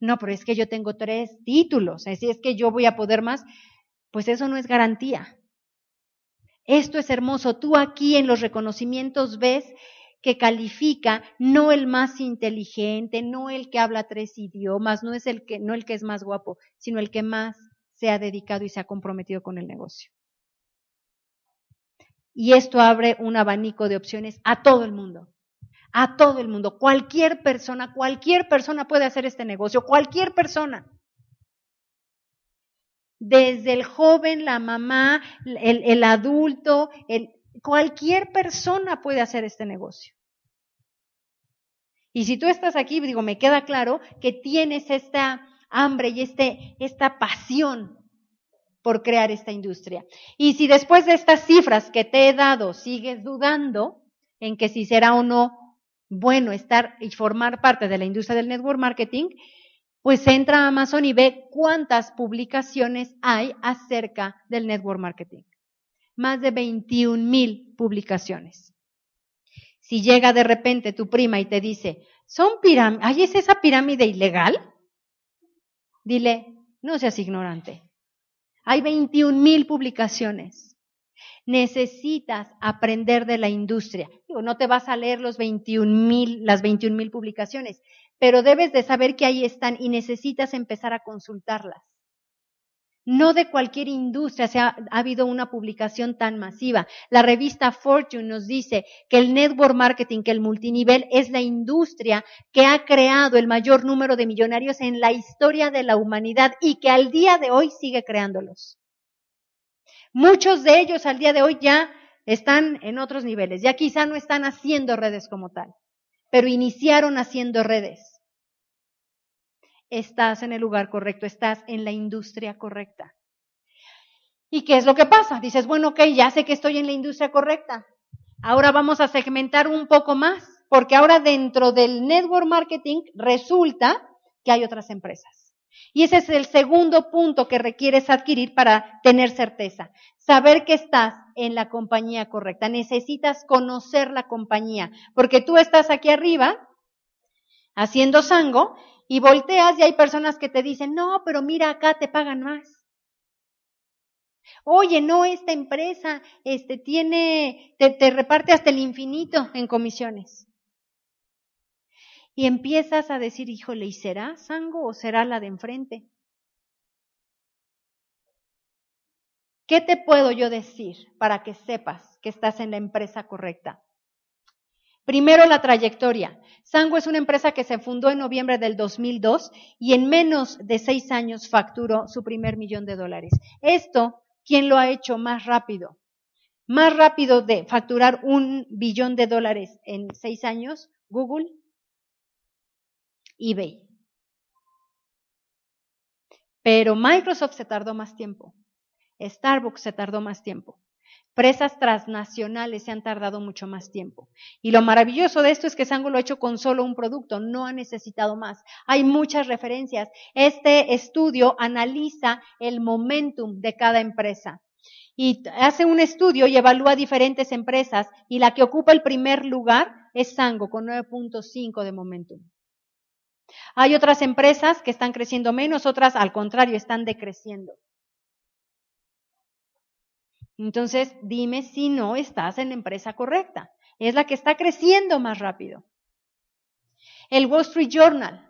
No, pero es que yo tengo tres títulos. Si es que yo voy a poder más, pues eso no es garantía. Esto es hermoso. Tú aquí en los reconocimientos ves que califica no el más inteligente, no el que habla tres idiomas, no es el que, no el que es más guapo, sino el que más se ha dedicado y se ha comprometido con el negocio. Y esto abre un abanico de opciones a todo el mundo. A todo el mundo. Cualquier persona, cualquier persona puede hacer este negocio. Cualquier persona. Desde el joven, la mamá, el, adulto, Cualquier persona puede hacer este negocio. Y si tú estás aquí, digo, me queda claro que tienes esta hambre y este, esta pasión por crear esta industria. Y si después de estas cifras que te he dado sigues dudando en que si será o no bueno estar y formar parte de la industria del network marketing, pues entra a Amazon y ve cuántas publicaciones hay acerca del network marketing. Más de 21 mil publicaciones. Si llega de repente tu prima y te dice, son pirámides, ¿es esa pirámide ilegal? Dile, no seas ignorante. Hay 21 mil publicaciones. Necesitas aprender de la industria. Digo, no te vas a leer los 21 mil, las 21 mil publicaciones, pero debes de saber que ahí están y necesitas empezar a consultarlas. No de cualquier industria se ha, habido una publicación tan masiva. La revista Fortune nos dice que el network marketing, que el multinivel es la industria que ha creado el mayor número de millonarios en la historia de la humanidad y que al día de hoy sigue creándolos. Muchos de ellos al día de hoy ya están en otros niveles, ya quizá no están haciendo redes como tal, pero iniciaron haciendo redes estás en el lugar correcto, estás en la industria correcta. ¿Y qué es lo que pasa? Dices, bueno, ok, ya sé que estoy en la industria correcta. Ahora vamos a segmentar un poco más, porque ahora dentro del network marketing resulta que hay otras empresas. Y ese es el segundo punto que requieres adquirir para tener certeza. Saber que estás en la compañía correcta. Necesitas conocer la compañía, porque tú estás aquí arriba haciendo sango y volteas y hay personas que te dicen, no, pero mira acá te pagan más. Oye, no, esta empresa este, tiene, te, te reparte hasta el infinito en comisiones. Y empiezas a decir, híjole, ¿y será Sango o será la de enfrente? ¿Qué te puedo yo decir para que sepas que estás en la empresa correcta? Primero, la trayectoria. Sango es una empresa que se fundó en noviembre del 2002 y en menos de seis años facturó su primer millón de dólares. Esto, ¿quién lo ha hecho más rápido? Más rápido de facturar un billón de dólares en seis años, Google, eBay. Pero Microsoft se tardó más tiempo. Starbucks se tardó más tiempo. Empresas transnacionales se han tardado mucho más tiempo. Y lo maravilloso de esto es que Sango lo ha hecho con solo un producto, no ha necesitado más. Hay muchas referencias. Este estudio analiza el momentum de cada empresa. Y hace un estudio y evalúa diferentes empresas y la que ocupa el primer lugar es Sango con 9.5 de momentum. Hay otras empresas que están creciendo menos, otras al contrario están decreciendo. Entonces, dime si no estás en la empresa correcta. Es la que está creciendo más rápido. El Wall Street Journal.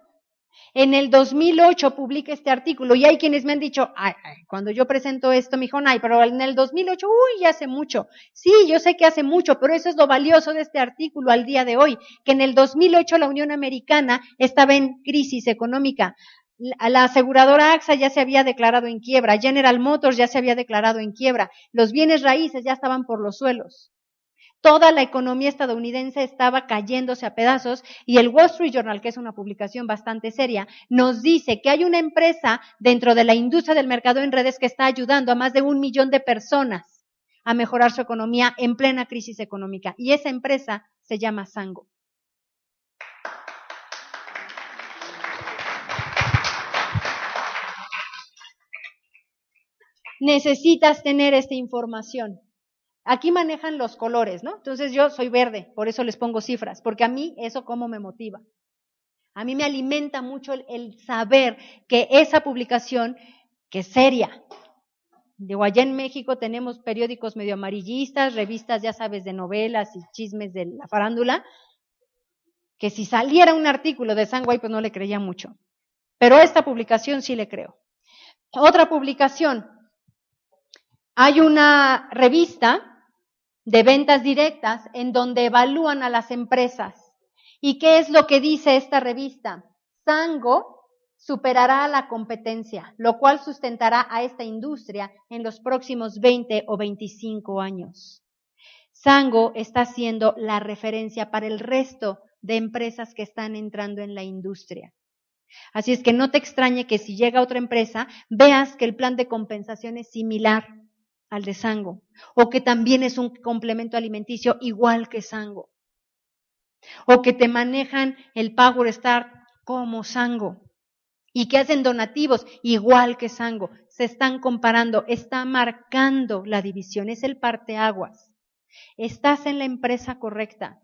En el 2008 publica este artículo y hay quienes me han dicho, ay, cuando yo presento esto, me dijo, ay, pero en el 2008, uy, ya hace mucho. Sí, yo sé que hace mucho, pero eso es lo valioso de este artículo al día de hoy, que en el 2008 la Unión Americana estaba en crisis económica la aseguradora AXA ya se había declarado en quiebra, General Motors ya se había declarado en quiebra, los bienes raíces ya estaban por los suelos. Toda la economía estadounidense estaba cayéndose a pedazos y el Wall Street Journal, que es una publicación bastante seria, nos dice que hay una empresa dentro de la industria del mercado en redes que está ayudando a más de un millón de personas a mejorar su economía en plena crisis económica. Y esa empresa se llama Sango. Necesitas tener esta información. Aquí manejan los colores, ¿no? Entonces yo soy verde, por eso les pongo cifras, porque a mí eso como me motiva. A mí me alimenta mucho el, saber que esa publicación, que es seria, Digo, allá en México tenemos periódicos medio amarillistas, revistas, ya sabes, de novelas y chismes de la farándula, que si saliera un artículo de Sangway, pues no le creía mucho. Pero esta publicación sí le creo. Otra publicación, hay una revista de ventas directas en donde evalúan a las empresas. ¿Y qué es lo que dice esta revista? Sango superará a la competencia, lo cual sustentará a esta industria en los próximos 20 o 25 años. Sango está siendo la referencia para el resto de empresas que están entrando en la industria. Así es que no te extrañe que si llega otra empresa, veas que el plan de compensación es similar al de Sango, o que también es un complemento alimenticio igual que Sango, o que te manejan el Power Start como Sango, y que hacen donativos igual que Sango. Se están comparando, está marcando la división, es el parteaguas. Estás en la empresa correcta.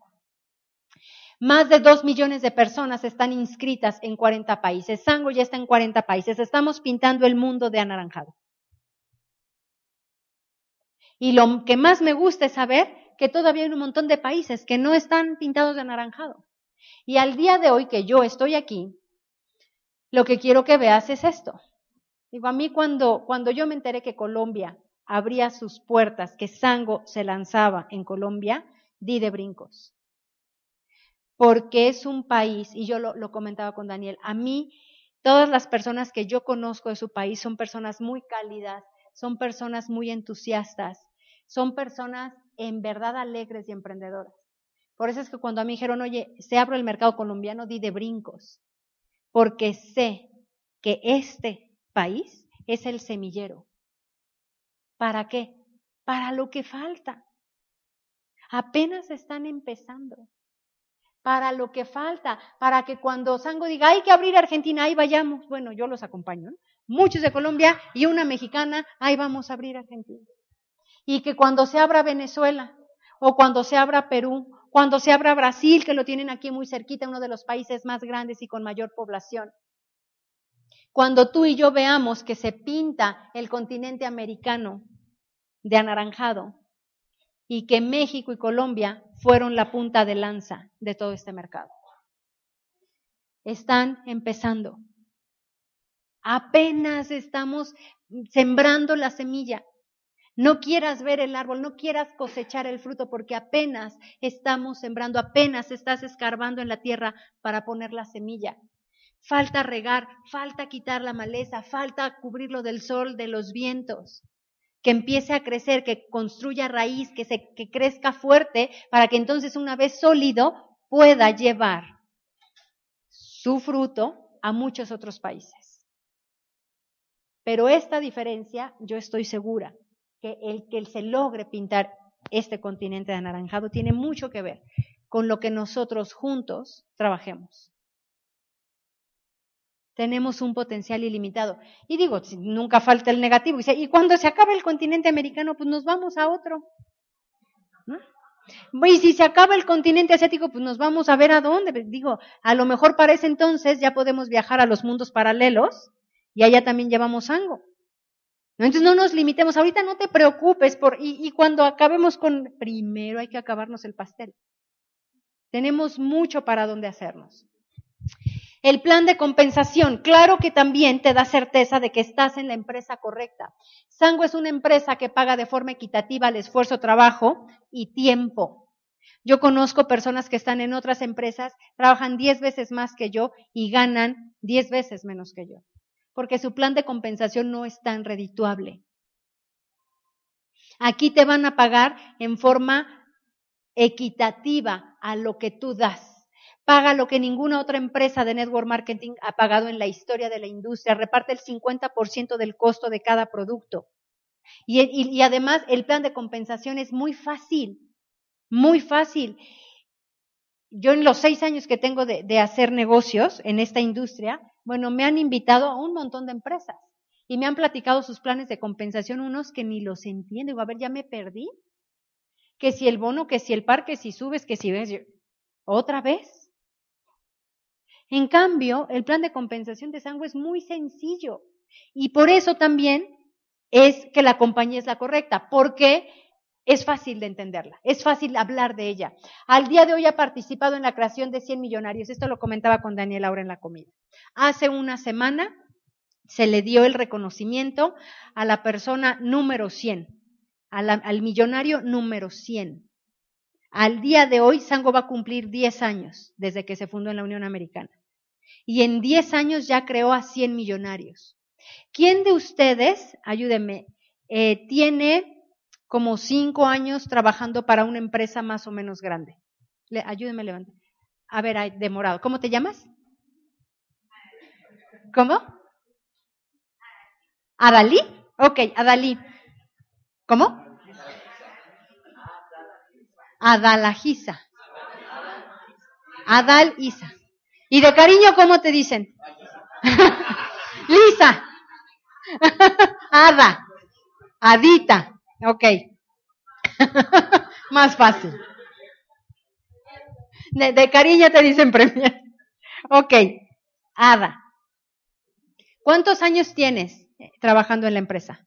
Más de dos millones de personas están inscritas en 40 países. Sango ya está en 40 países. Estamos pintando el mundo de anaranjado. Y lo que más me gusta es saber que todavía hay un montón de países que no están pintados de anaranjado. Y al día de hoy que yo estoy aquí, lo que quiero que veas es esto. Digo, a mí cuando, cuando yo me enteré que Colombia abría sus puertas, que Sango se lanzaba en Colombia, di de brincos. Porque es un país, y yo lo, lo comentaba con Daniel, a mí todas las personas que yo conozco de su país son personas muy cálidas, son personas muy entusiastas, son personas en verdad alegres y emprendedoras. Por eso es que cuando a mí dijeron, oye, se abre el mercado colombiano, di de brincos, porque sé que este país es el semillero. ¿Para qué? Para lo que falta. Apenas están empezando. Para lo que falta, para que cuando Sango diga, hay que abrir Argentina, ahí vayamos. Bueno, yo los acompaño. muchos de Colombia y una mexicana, ahí vamos a abrir Argentina. Y que cuando se abra Venezuela o cuando se abra Perú, cuando se abra Brasil, que lo tienen aquí muy cerquita, uno de los países más grandes y con mayor población. Cuando tú y yo veamos que se pinta el continente americano de anaranjado y que México y Colombia fueron la punta de lanza de todo este mercado. Están empezando. Apenas estamos sembrando la semilla. No quieras ver el árbol, no quieras cosechar el fruto porque apenas estamos sembrando, apenas estás escarbando en la tierra para poner la semilla. Falta regar, falta quitar la maleza, falta cubrirlo del sol, de los vientos. Que empiece a crecer, que construya raíz, que, se, que crezca fuerte para que entonces una vez sólido pueda llevar su fruto a muchos otros países. Pero esta diferencia, yo estoy segura que el que se logre pintar este continente de anaranjado tiene mucho que ver con lo que nosotros juntos trabajemos. Tenemos un potencial ilimitado. Y digo, nunca falta el negativo. Y cuando se acaba el continente americano, pues nos vamos a otro. Y si se acaba el continente asiático, pues nos vamos a ver a dónde. Digo, a lo mejor para ese entonces ya podemos viajar a los mundos paralelos y allá también llevamos algo. Entonces no nos limitemos, ahorita no te preocupes por, y, y cuando acabemos con, primero hay que acabarnos el pastel. Tenemos mucho para dónde hacernos. El plan de compensación, claro que también te da certeza de que estás en la empresa correcta. Sango es una empresa que paga de forma equitativa el esfuerzo, trabajo y tiempo. Yo conozco personas que están en otras empresas, trabajan diez veces más que yo y ganan diez veces menos que yo porque su plan de compensación no es tan redituable. Aquí te van a pagar en forma equitativa a lo que tú das. Paga lo que ninguna otra empresa de network marketing ha pagado en la historia de la industria. Reparte el 50% del costo de cada producto. Y, además el plan de compensación es muy fácil, muy fácil. Yo en los seis años que tengo de hacer negocios en esta industria, bueno, me han invitado a un montón de empresas y me han platicado sus planes de compensación, unos que ni los entiendo. Digo, a ver, ya me perdí. Que si el bono, que si el par, que si subes, que si ves. ¿Otra vez? En cambio, el plan de compensación de sangre es muy sencillo. Y por eso también es que la compañía es la correcta, porque es fácil de entenderla, es fácil hablar de ella. Al día de hoy ha participado en la creación de 100 millonarios. Esto lo comentaba con Daniel ahora en la comida. Hace una semana se le dio el reconocimiento a la persona número 100, al millonario número 100. Al día de hoy, Sango va a cumplir 10 años desde que se fundó en la Unión Americana. Y en 10 años ya creó a 100 millonarios. ¿Quién de ustedes, ayúdenme, eh, tiene como cinco años trabajando para una empresa más o menos grande. Le, ayúdeme a levantar. A ver, demorado. ¿Cómo te llamas? ¿Cómo? ¿Adalí? Ok, Adalí. ¿Cómo? Adalajisa. Adal Isa. ¿Y de cariño cómo te dicen? Lisa. Ada. Adita. Ok. Más fácil. De, cariño te dicen Premier. Ok. Ada. ¿Cuántos años tienes eh, trabajando en la empresa?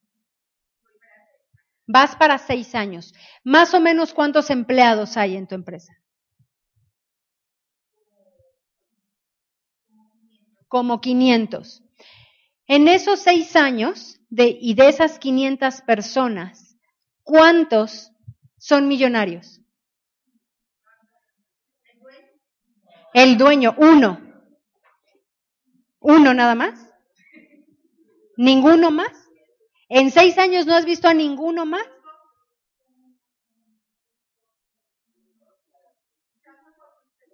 Vas para seis años. Más o menos cuántos empleados hay en tu empresa. Como 500. En esos seis años de, y de esas 500 personas, ¿cuántos son millonarios? El dueño, uno. ¿Uno nada más? ¿Ninguno más? ¿En seis años no has visto a ninguno más?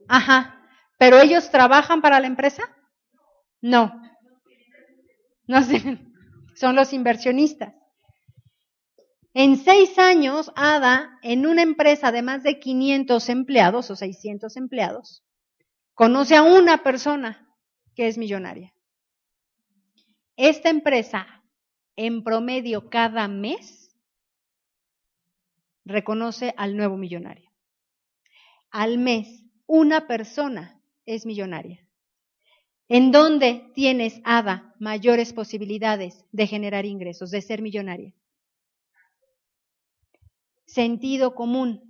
Ajá. ¿Pero ellos trabajan para la empresa? No. No. Son los inversionistas. En seis años, Ada, en una empresa de más de 500 empleados o 600 empleados, conoce a una persona que es millonaria. Esta empresa, en promedio cada mes, reconoce al nuevo millonario. Al mes, una persona es millonaria. ¿En dónde tienes, Ada, mayores posibilidades de generar ingresos, de ser millonaria? Sentido común.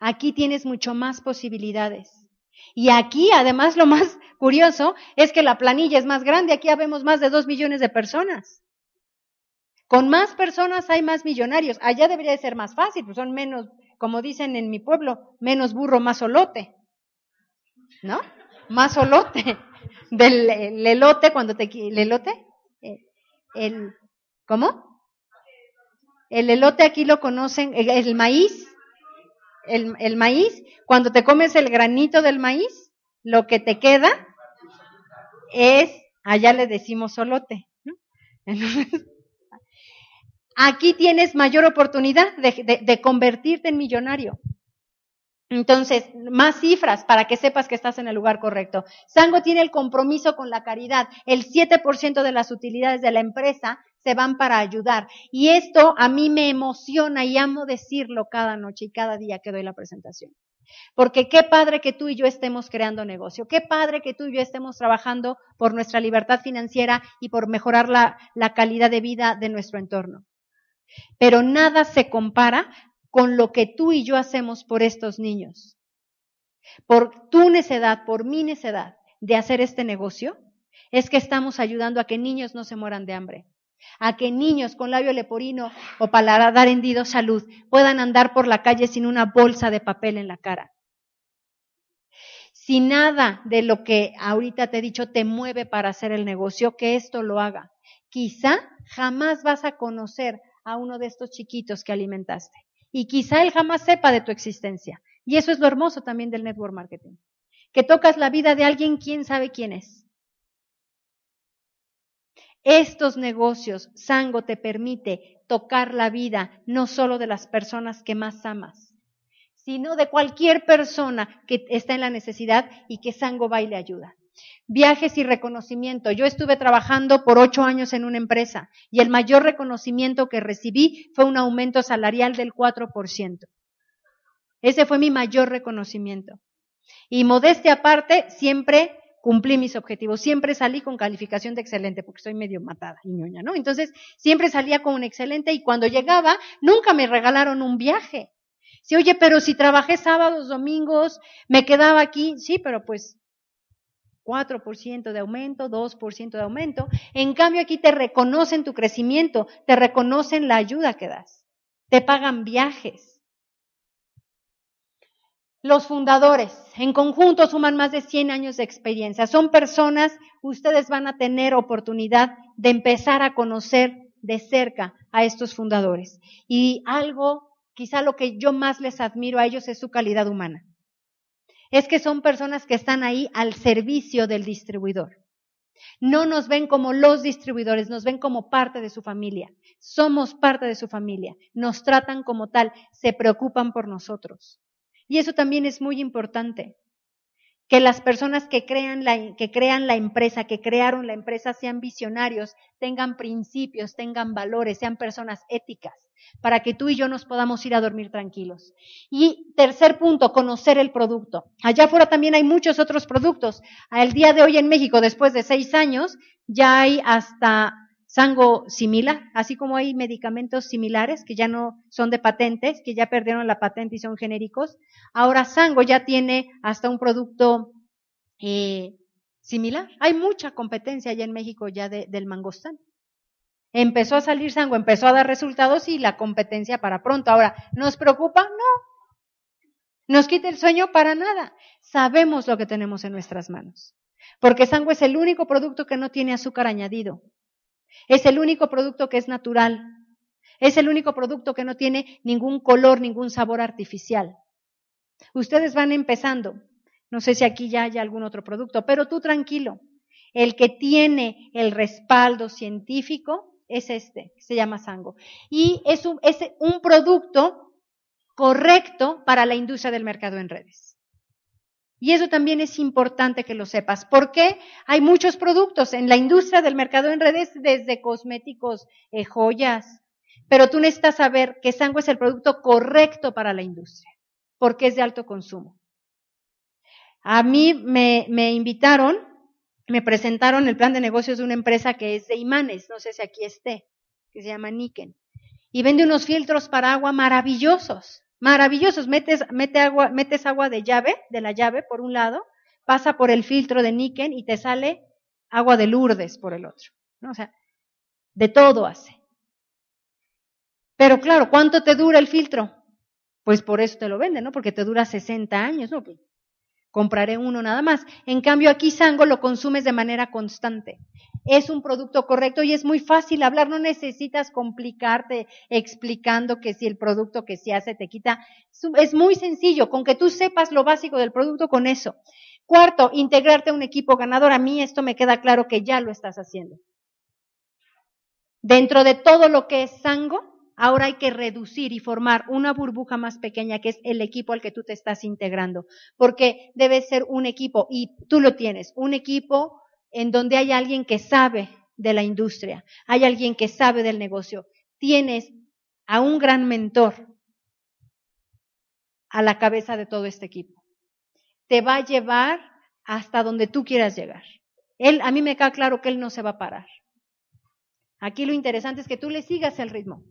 Aquí tienes mucho más posibilidades. Y aquí, además, lo más curioso es que la planilla es más grande. Aquí habemos más de dos millones de personas. Con más personas hay más millonarios. Allá debería de ser más fácil, pues son menos, como dicen en mi pueblo, menos burro, más olote. ¿No? Más olote. Del elote, cuando te... ¿El elote? El, ¿Cómo? El elote aquí lo conocen, el maíz, el, maíz, cuando te comes el granito del maíz, lo que te queda es, allá le decimos solote. aquí tienes mayor oportunidad de, convertirte en millonario. Entonces, más cifras para que sepas que estás en el lugar correcto. Sango tiene el compromiso con la caridad. El 7% de las utilidades de la empresa se van para ayudar. Y esto a mí me emociona y amo decirlo cada noche y cada día que doy la presentación. Porque qué padre que tú y yo estemos creando negocio, qué padre que tú y yo estemos trabajando por nuestra libertad financiera y por mejorar la, la calidad de vida de nuestro entorno. Pero nada se compara con lo que tú y yo hacemos por estos niños. Por tu necedad, por mi necedad de hacer este negocio, es que estamos ayudando a que niños no se mueran de hambre a que niños con labio leporino o paladar hendido salud puedan andar por la calle sin una bolsa de papel en la cara. Si nada de lo que ahorita te he dicho te mueve para hacer el negocio, que esto lo haga. Quizá jamás vas a conocer a uno de estos chiquitos que alimentaste. Y quizá él jamás sepa de tu existencia. Y eso es lo hermoso también del network marketing. Que tocas la vida de alguien, quién sabe quién es. Estos negocios, Sango te permite tocar la vida no solo de las personas que más amas, sino de cualquier persona que está en la necesidad y que Sango va y le ayuda. Viajes y reconocimiento. Yo estuve trabajando por ocho años en una empresa y el mayor reconocimiento que recibí fue un aumento salarial del 4%. Ese fue mi mayor reconocimiento. Y modestia aparte, siempre cumplí mis objetivos. Siempre salí con calificación de excelente, porque soy medio matada y ñoña, ¿no? Entonces, siempre salía con un excelente y cuando llegaba, nunca me regalaron un viaje. Sí, oye, pero si trabajé sábados, domingos, me quedaba aquí, sí, pero pues 4% de aumento, 2% de aumento. En cambio, aquí te reconocen tu crecimiento, te reconocen la ayuda que das, te pagan viajes. Los fundadores en conjunto suman más de 100 años de experiencia. Son personas, ustedes van a tener oportunidad de empezar a conocer de cerca a estos fundadores. Y algo, quizá lo que yo más les admiro a ellos es su calidad humana. Es que son personas que están ahí al servicio del distribuidor. No nos ven como los distribuidores, nos ven como parte de su familia. Somos parte de su familia. Nos tratan como tal, se preocupan por nosotros. Y eso también es muy importante que las personas que crean, la, que crean la empresa, que crearon la empresa, sean visionarios, tengan principios, tengan valores, sean personas éticas, para que tú y yo nos podamos ir a dormir tranquilos. Y tercer punto, conocer el producto. Allá afuera también hay muchos otros productos. Al día de hoy en México, después de seis años, ya hay hasta sango similar, así como hay medicamentos similares que ya no son de patentes, que ya perdieron la patente y son genéricos. Ahora Sango ya tiene hasta un producto eh, similar. Hay mucha competencia allá en México ya del mangostán. Empezó a salir Sango, empezó a dar resultados y la competencia para pronto. Ahora, ¿nos preocupa? No. ¿Nos quita el sueño? Para nada. Sabemos lo que tenemos en nuestras manos. Porque Sango es el único producto que no tiene azúcar añadido. Es el único producto que es natural. Es el único producto que no tiene ningún color, ningún sabor artificial. Ustedes van empezando. No sé si aquí ya hay algún otro producto, pero tú tranquilo. El que tiene el respaldo científico es este, se llama Sango. Y es un, es un producto correcto para la industria del mercado en redes. Y eso también es importante que lo sepas, porque hay muchos productos en la industria del mercado en redes, desde cosméticos, eh, joyas, pero tú necesitas saber que Sango es el producto correcto para la industria, porque es de alto consumo. A mí me, me invitaron, me presentaron el plan de negocios de una empresa que es de imanes, no sé si aquí esté, que se llama Niken, y vende unos filtros para agua maravillosos maravillosos. Metes, agua, metes agua de llave, de la llave por un lado, pasa por el filtro de níquel y te sale agua de Lourdes por el otro. ¿no? O sea, de todo hace. Pero claro, ¿cuánto te dura el filtro? Pues por eso te lo venden, ¿no? Porque te dura 60 años, ¿no? Compraré uno nada más. En cambio, aquí Sango lo consumes de manera constante. Es un producto correcto y es muy fácil hablar, no necesitas complicarte explicando que si el producto que se hace te quita. Es muy sencillo, con que tú sepas lo básico del producto con eso. Cuarto, integrarte a un equipo ganador. A mí esto me queda claro que ya lo estás haciendo. Dentro de todo lo que es Sango, Ahora hay que reducir y formar una burbuja más pequeña que es el equipo al que tú te estás integrando, porque debe ser un equipo y tú lo tienes, un equipo en donde hay alguien que sabe de la industria, hay alguien que sabe del negocio. Tienes a un gran mentor a la cabeza de todo este equipo. Te va a llevar hasta donde tú quieras llegar. Él, a mí me queda claro que él no se va a parar. Aquí lo interesante es que tú le sigas el ritmo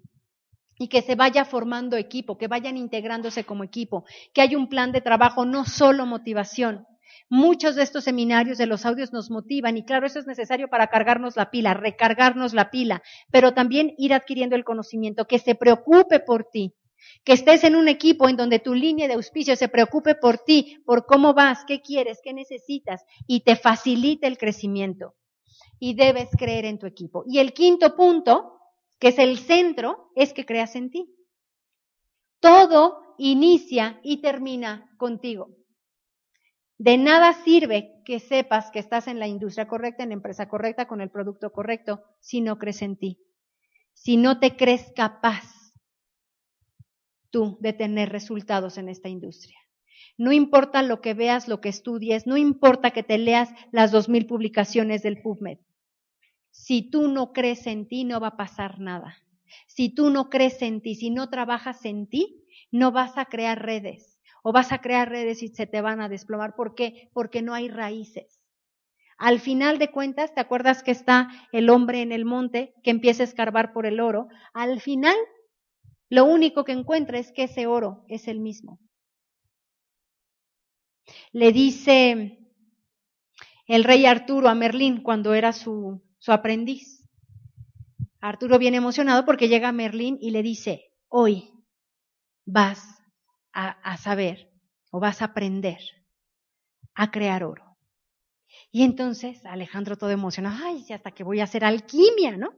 y que se vaya formando equipo, que vayan integrándose como equipo, que haya un plan de trabajo, no solo motivación. Muchos de estos seminarios de los audios nos motivan y claro, eso es necesario para cargarnos la pila, recargarnos la pila, pero también ir adquiriendo el conocimiento, que se preocupe por ti, que estés en un equipo en donde tu línea de auspicio se preocupe por ti, por cómo vas, qué quieres, qué necesitas y te facilite el crecimiento. Y debes creer en tu equipo. Y el quinto punto que es el centro, es que creas en ti. Todo inicia y termina contigo. De nada sirve que sepas que estás en la industria correcta, en la empresa correcta, con el producto correcto, si no crees en ti. Si no te crees capaz tú de tener resultados en esta industria. No importa lo que veas, lo que estudies, no importa que te leas las dos mil publicaciones del PubMed. Si tú no crees en ti, no va a pasar nada. Si tú no crees en ti, si no trabajas en ti, no vas a crear redes. O vas a crear redes y se te van a desplomar. ¿Por qué? Porque no hay raíces. Al final de cuentas, ¿te acuerdas que está el hombre en el monte que empieza a escarbar por el oro? Al final, lo único que encuentra es que ese oro es el mismo. Le dice el rey Arturo a Merlín cuando era su, aprendiz. Arturo viene emocionado porque llega Merlín y le dice, hoy vas a, saber o vas a aprender a crear oro. Y entonces Alejandro todo emocionado, ay, hasta que voy a hacer alquimia, ¿no?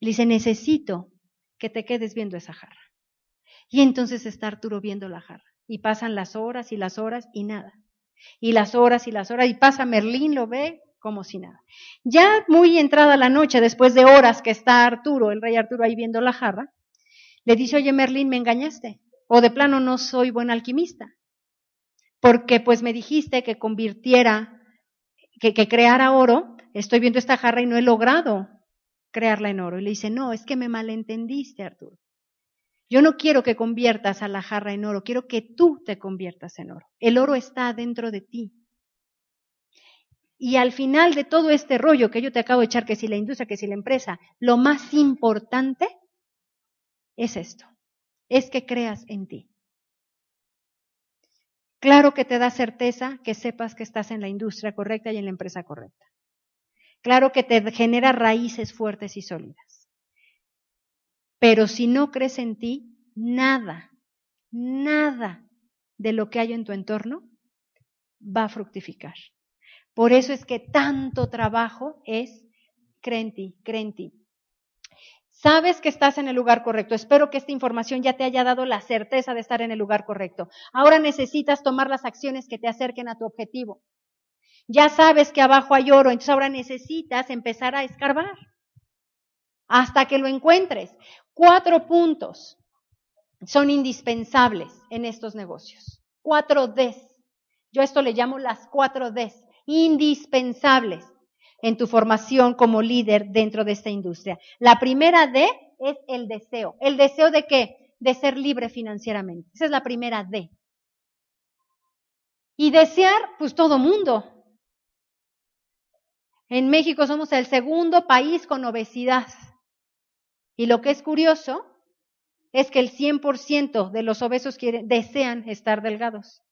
Le dice, necesito que te quedes viendo esa jarra. Y entonces está Arturo viendo la jarra. Y pasan las horas y las horas y nada. Y las horas y las horas. Y pasa Merlín, lo ve como si nada. Ya muy entrada la noche, después de horas que está Arturo, el rey Arturo ahí viendo la jarra, le dice, oye Merlín, me engañaste. O de plano no soy buen alquimista. Porque pues me dijiste que convirtiera, que, que creara oro. Estoy viendo esta jarra y no he logrado crearla en oro. Y le dice, no, es que me malentendiste, Arturo. Yo no quiero que conviertas a la jarra en oro, quiero que tú te conviertas en oro. El oro está dentro de ti. Y al final de todo este rollo que yo te acabo de echar, que si la industria, que si la empresa, lo más importante es esto, es que creas en ti. Claro que te da certeza que sepas que estás en la industria correcta y en la empresa correcta. Claro que te genera raíces fuertes y sólidas. Pero si no crees en ti, nada, nada de lo que hay en tu entorno va a fructificar. Por eso es que tanto trabajo es cree en ti, cree en ti. Sabes que estás en el lugar correcto. Espero que esta información ya te haya dado la certeza de estar en el lugar correcto. Ahora necesitas tomar las acciones que te acerquen a tu objetivo. Ya sabes que abajo hay oro, entonces ahora necesitas empezar a escarbar hasta que lo encuentres. Cuatro puntos son indispensables en estos negocios. Cuatro Ds. Yo esto le llamo las cuatro Ds, indispensables en tu formación como líder dentro de esta industria. La primera D es el deseo. ¿El deseo de qué? De ser libre financieramente. Esa es la primera D. Y desear, pues todo mundo. En México somos el segundo país con obesidad. Y lo que es curioso es que el 100% de los obesos quieren, desean estar delgados.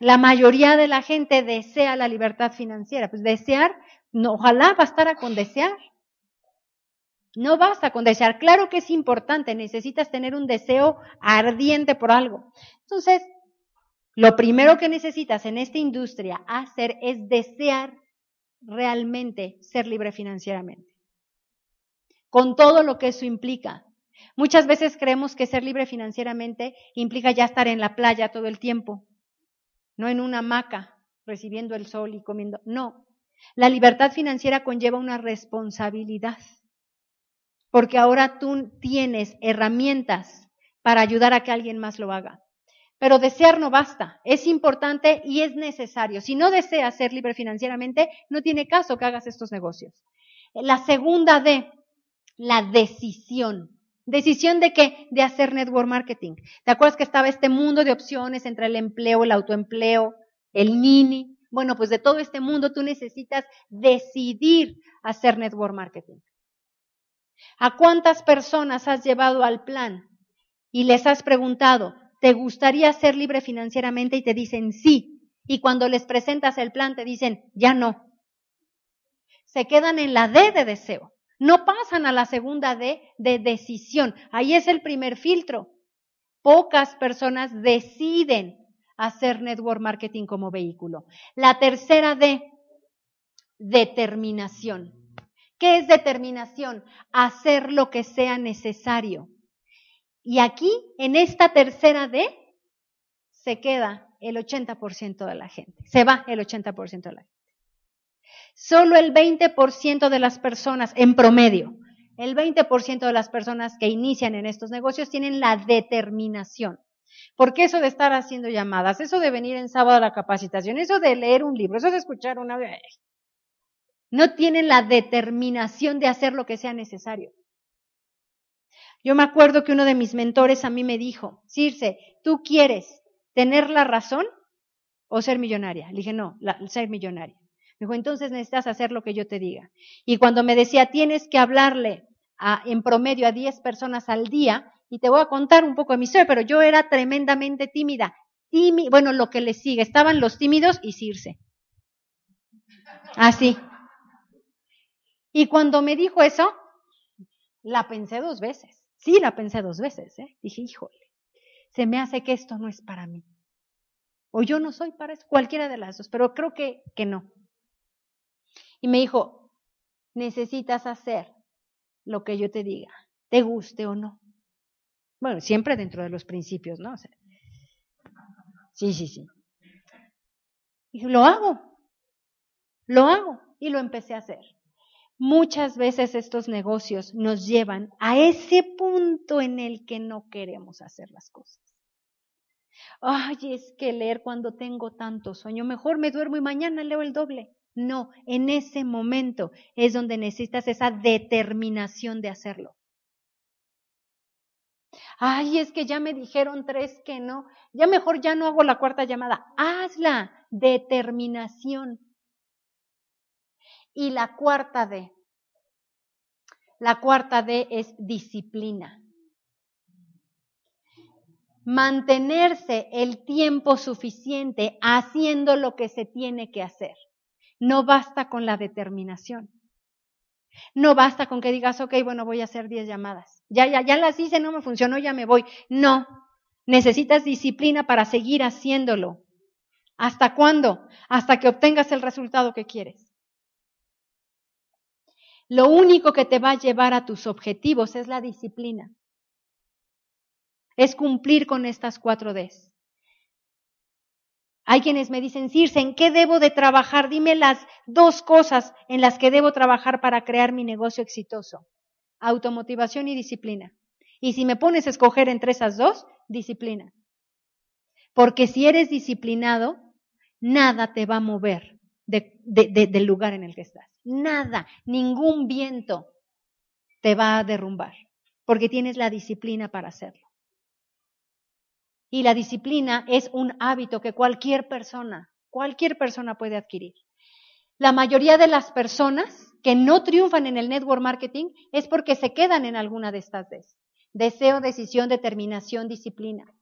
La mayoría de la gente desea la libertad financiera. Pues desear, no, ojalá bastara con desear. No basta con desear. Claro que es importante, necesitas tener un deseo ardiente por algo. Entonces, lo primero que necesitas en esta industria hacer es desear realmente ser libre financieramente. Con todo lo que eso implica. Muchas veces creemos que ser libre financieramente implica ya estar en la playa todo el tiempo, no en una hamaca recibiendo el sol y comiendo. No, la libertad financiera conlleva una responsabilidad, porque ahora tú tienes herramientas para ayudar a que alguien más lo haga. Pero desear no basta, es importante y es necesario. Si no deseas ser libre financieramente, no tiene caso que hagas estos negocios. La segunda D, la decisión. ¿Decisión de qué? De hacer network marketing. ¿Te acuerdas que estaba este mundo de opciones entre el empleo, el autoempleo, el mini? Bueno, pues de todo este mundo tú necesitas decidir hacer network marketing. ¿A cuántas personas has llevado al plan y les has preguntado, ¿te gustaría ser libre financieramente? Y te dicen sí. Y cuando les presentas el plan te dicen, ya no. Se quedan en la D de deseo. No pasan a la segunda D de decisión. Ahí es el primer filtro. Pocas personas deciden hacer network marketing como vehículo. La tercera D, determinación. ¿Qué es determinación? Hacer lo que sea necesario. Y aquí, en esta tercera D, se queda el 80% de la gente. Se va el 80% de la gente. Solo el 20% de las personas, en promedio, el 20% de las personas que inician en estos negocios tienen la determinación. Porque eso de estar haciendo llamadas, eso de venir en sábado a la capacitación, eso de leer un libro, eso de escuchar una... No tienen la determinación de hacer lo que sea necesario. Yo me acuerdo que uno de mis mentores a mí me dijo, Circe, ¿tú quieres tener la razón o ser millonaria? Le dije, no, ser millonaria. Me dijo, entonces necesitas hacer lo que yo te diga. Y cuando me decía, tienes que hablarle a, en promedio a 10 personas al día, y te voy a contar un poco de mi historia, pero yo era tremendamente tímida. bueno, lo que le sigue, estaban los tímidos y Circe. Así. Y cuando me dijo eso, la pensé dos veces. Sí, la pensé dos veces, ¿eh? Dije, híjole, se me hace que esto no es para mí. O yo no soy para eso, cualquiera de las dos, pero creo que, que no. Y me dijo, necesitas hacer lo que yo te diga, te guste o no. Bueno, siempre dentro de los principios, ¿no? sí, sí, sí. Y lo hago, lo hago y lo empecé a hacer. Muchas veces estos negocios nos llevan a ese punto en el que no queremos hacer las cosas. Ay, es que leer cuando tengo tanto sueño, mejor me duermo y mañana leo el doble. No, en ese momento es donde necesitas esa determinación de hacerlo. Ay, es que ya me dijeron tres que no, ya mejor ya no hago la cuarta llamada. Hazla, determinación. Y la cuarta D. La cuarta D es disciplina. Mantenerse el tiempo suficiente haciendo lo que se tiene que hacer. No basta con la determinación. No basta con que digas, ok, bueno, voy a hacer 10 llamadas. Ya, ya, ya las hice, no me funcionó, ya me voy. No. Necesitas disciplina para seguir haciéndolo. ¿Hasta cuándo? Hasta que obtengas el resultado que quieres. Lo único que te va a llevar a tus objetivos es la disciplina. Es cumplir con estas cuatro Ds. Hay quienes me dicen, Circe, ¿en qué debo de trabajar? Dime las dos cosas en las que debo trabajar para crear mi negocio exitoso. Automotivación y disciplina. Y si me pones a escoger entre esas dos, disciplina. Porque si eres disciplinado, nada te va a mover del lugar en el que estás. Nada, ningún viento te va a derrumbar, porque tienes la disciplina para hacerlo. Y la disciplina es un hábito que cualquier persona, cualquier persona puede adquirir. La mayoría de las personas que no triunfan en el network marketing es porque se quedan en alguna de estas Ds. Deseo, decisión, determinación, disciplina.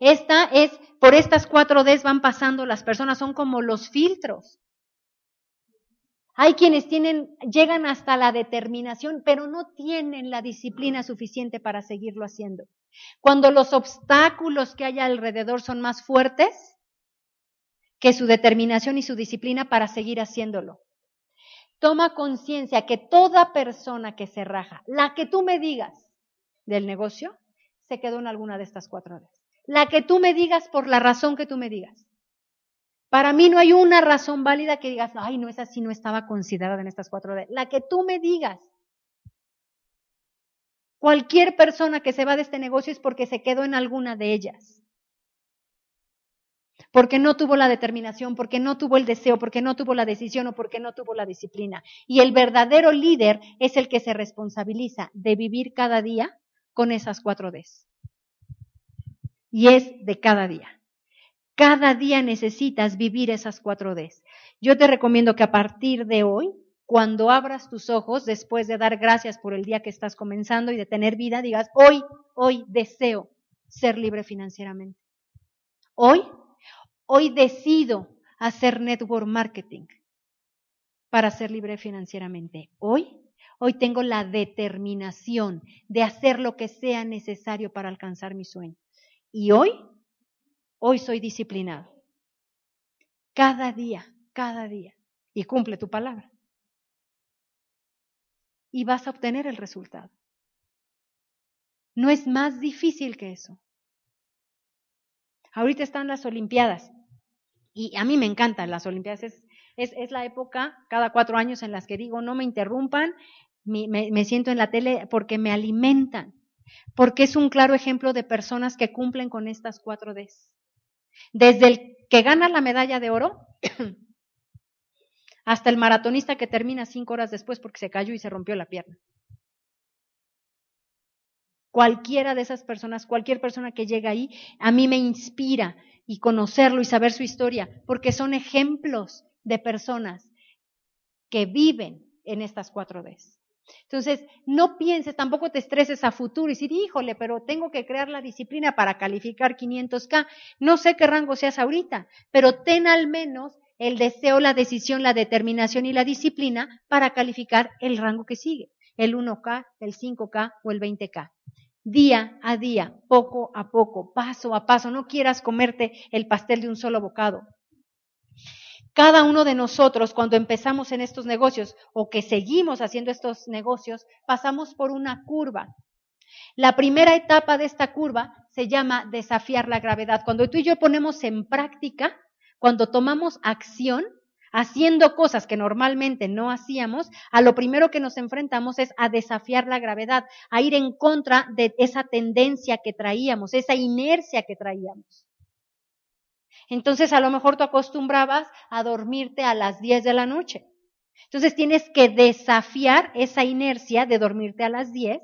Esta es, por estas cuatro Ds van pasando las personas, son como los filtros. Hay quienes tienen, llegan hasta la determinación, pero no tienen la disciplina suficiente para seguirlo haciendo. Cuando los obstáculos que hay alrededor son más fuertes que su determinación y su disciplina para seguir haciéndolo. Toma conciencia que toda persona que se raja, la que tú me digas del negocio, se quedó en alguna de estas cuatro Ds. La que tú me digas por la razón que tú me digas. Para mí no hay una razón válida que digas, ay, no es así, no estaba considerada en estas cuatro D. La que tú me digas. Cualquier persona que se va de este negocio es porque se quedó en alguna de ellas. Porque no tuvo la determinación, porque no tuvo el deseo, porque no tuvo la decisión o porque no tuvo la disciplina. Y el verdadero líder es el que se responsabiliza de vivir cada día con esas cuatro Ds y es de cada día. Cada día necesitas vivir esas cuatro Ds. Yo te recomiendo que a partir de hoy, cuando abras tus ojos, después de dar gracias por el día que estás comenzando y de tener vida, digas, hoy, hoy deseo ser libre financieramente. Hoy, hoy decido hacer network marketing para ser libre financieramente. Hoy, hoy tengo la determinación de hacer lo que sea necesario para alcanzar mi sueño. Y hoy, hoy soy disciplinado. Cada día, cada día. Y cumple tu palabra. Y vas a obtener el resultado. No es más difícil que eso. Ahorita están las Olimpiadas. Y a mí me encantan las Olimpiadas. Es, es, la época, cada cuatro años, en las que digo, no me interrumpan, me, me siento en la tele porque me alimentan porque es un claro ejemplo de personas que cumplen con estas cuatro Ds. Desde el que gana la medalla de oro hasta el maratonista que termina cinco horas después porque se cayó y se rompió la pierna. Cualquiera de esas personas, cualquier persona que llega ahí, a mí me inspira y conocerlo y saber su historia, porque son ejemplos de personas que viven en estas cuatro Ds. Entonces, no pienses, tampoco te estreses a futuro y decir, híjole, pero tengo que crear la disciplina para calificar 500K. No sé qué rango seas ahorita, pero ten al menos el deseo, la decisión, la determinación y la disciplina para calificar el rango que sigue, el 1K, el 5K o el 20K. Día a día, poco a poco, paso a paso. No quieras comerte el pastel de un solo bocado. Cada uno de nosotros, cuando empezamos en estos negocios o que seguimos haciendo estos negocios, pasamos por una curva. La primera etapa de esta curva se llama desafiar la gravedad. Cuando tú y yo ponemos en práctica, cuando tomamos acción, haciendo cosas que normalmente no hacíamos, a lo primero que nos enfrentamos es a desafiar la gravedad, a ir en contra de esa tendencia que traíamos, esa inercia que traíamos. Entonces a lo mejor tú acostumbrabas a dormirte a las 10 de la noche. Entonces tienes que desafiar esa inercia de dormirte a las 10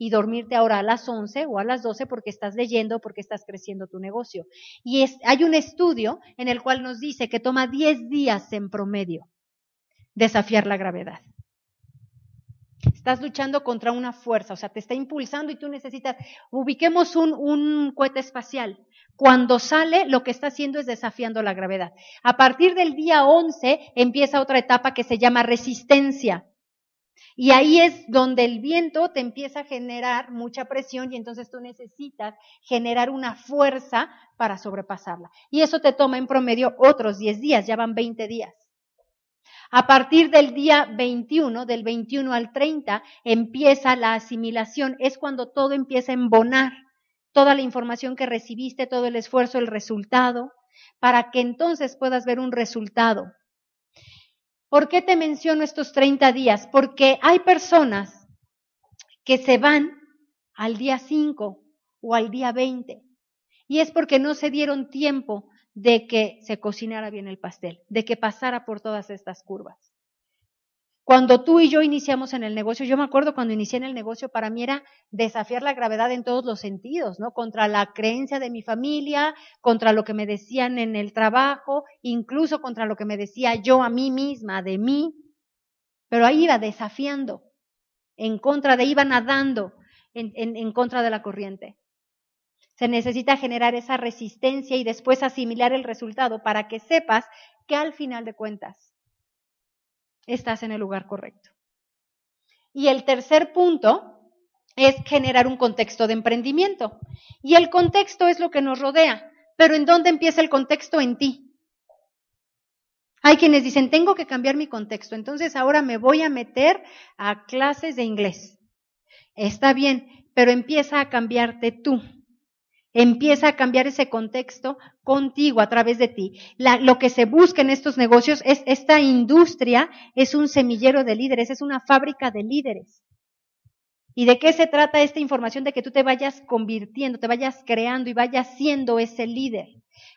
y dormirte ahora a las 11 o a las 12 porque estás leyendo, porque estás creciendo tu negocio. Y hay un estudio en el cual nos dice que toma 10 días en promedio desafiar la gravedad. Estás luchando contra una fuerza, o sea, te está impulsando y tú necesitas, ubiquemos un, un cohete espacial. Cuando sale, lo que está haciendo es desafiando la gravedad. A partir del día 11 empieza otra etapa que se llama resistencia. Y ahí es donde el viento te empieza a generar mucha presión y entonces tú necesitas generar una fuerza para sobrepasarla. Y eso te toma en promedio otros 10 días, ya van 20 días. A partir del día 21, del 21 al 30, empieza la asimilación, es cuando todo empieza a embonar toda la información que recibiste, todo el esfuerzo, el resultado, para que entonces puedas ver un resultado. ¿Por qué te menciono estos 30 días? Porque hay personas que se van al día 5 o al día 20 y es porque no se dieron tiempo de que se cocinara bien el pastel, de que pasara por todas estas curvas. Cuando tú y yo iniciamos en el negocio, yo me acuerdo cuando inicié en el negocio, para mí era desafiar la gravedad en todos los sentidos, ¿no? Contra la creencia de mi familia, contra lo que me decían en el trabajo, incluso contra lo que me decía yo a mí misma, de mí. Pero ahí iba desafiando, en contra de, iba nadando en, en contra de la corriente. Se necesita generar esa resistencia y después asimilar el resultado para que sepas que al final de cuentas estás en el lugar correcto. Y el tercer punto es generar un contexto de emprendimiento. Y el contexto es lo que nos rodea. Pero ¿en dónde empieza el contexto? En ti. Hay quienes dicen, tengo que cambiar mi contexto, entonces ahora me voy a meter a clases de inglés. Está bien, pero empieza a cambiarte tú. Empieza a cambiar ese contexto contigo, a través de ti. lo que se busca en estos negocios es, esta industria es un semillero de líderes, es una fábrica de líderes. ¿Y de qué se trata esta información? De que tú te vayas convirtiendo, te vayas creando y vayas siendo ese líder.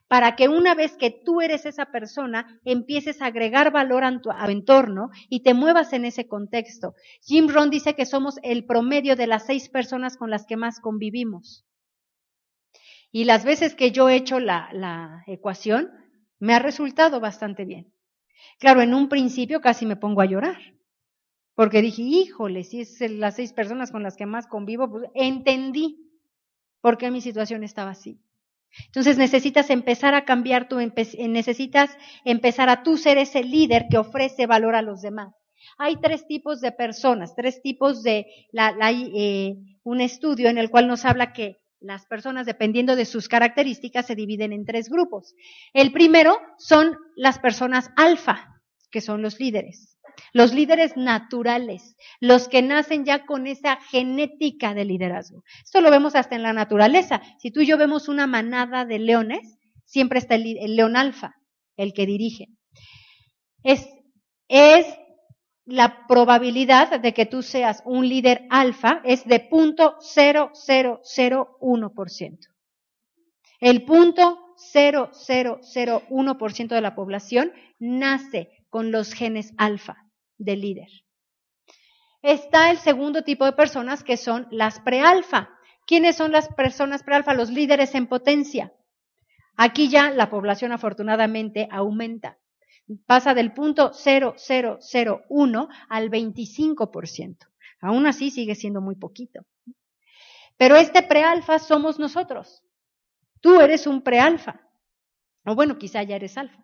Para que una vez que tú eres esa persona, empieces a agregar valor a tu, entorno y te muevas en ese contexto. Jim Rohn dice que somos el promedio de las seis personas con las que más convivimos. Y las veces que yo he hecho la, la ecuación, me ha resultado bastante bien. Claro, en un principio casi me pongo a llorar, porque dije, híjole, si es las seis personas con las que más convivo, pues entendí por qué mi situación estaba así. Entonces necesitas empezar a cambiar tu, necesitas empezar a tú ser ese líder que ofrece valor a los demás. Hay tres tipos de personas, tres tipos de, la, eh, un estudio en el cual nos habla que las personas, dependiendo de sus características, se dividen en tres grupos. El primero son las personas alfa, que son los líderes. Los líderes naturales, los que nacen ya con esa genética de liderazgo. Esto lo vemos hasta en la naturaleza. Si tú y yo vemos una manada de leones, siempre está el, león alfa, el que dirige. Es, es la probabilidad de que tú seas un líder alfa es de punto ciento. El punto ciento de la población nace con los genes alfa del líder. Está el segundo tipo de personas que son las prealfa. ¿Quiénes son las personas prealfa? Los líderes en potencia. Aquí ya la población afortunadamente aumenta pasa del punto 0001 al 25%. Aún así sigue siendo muy poquito. Pero este prealfa somos nosotros. Tú eres un prealfa. O bueno, quizá ya eres alfa.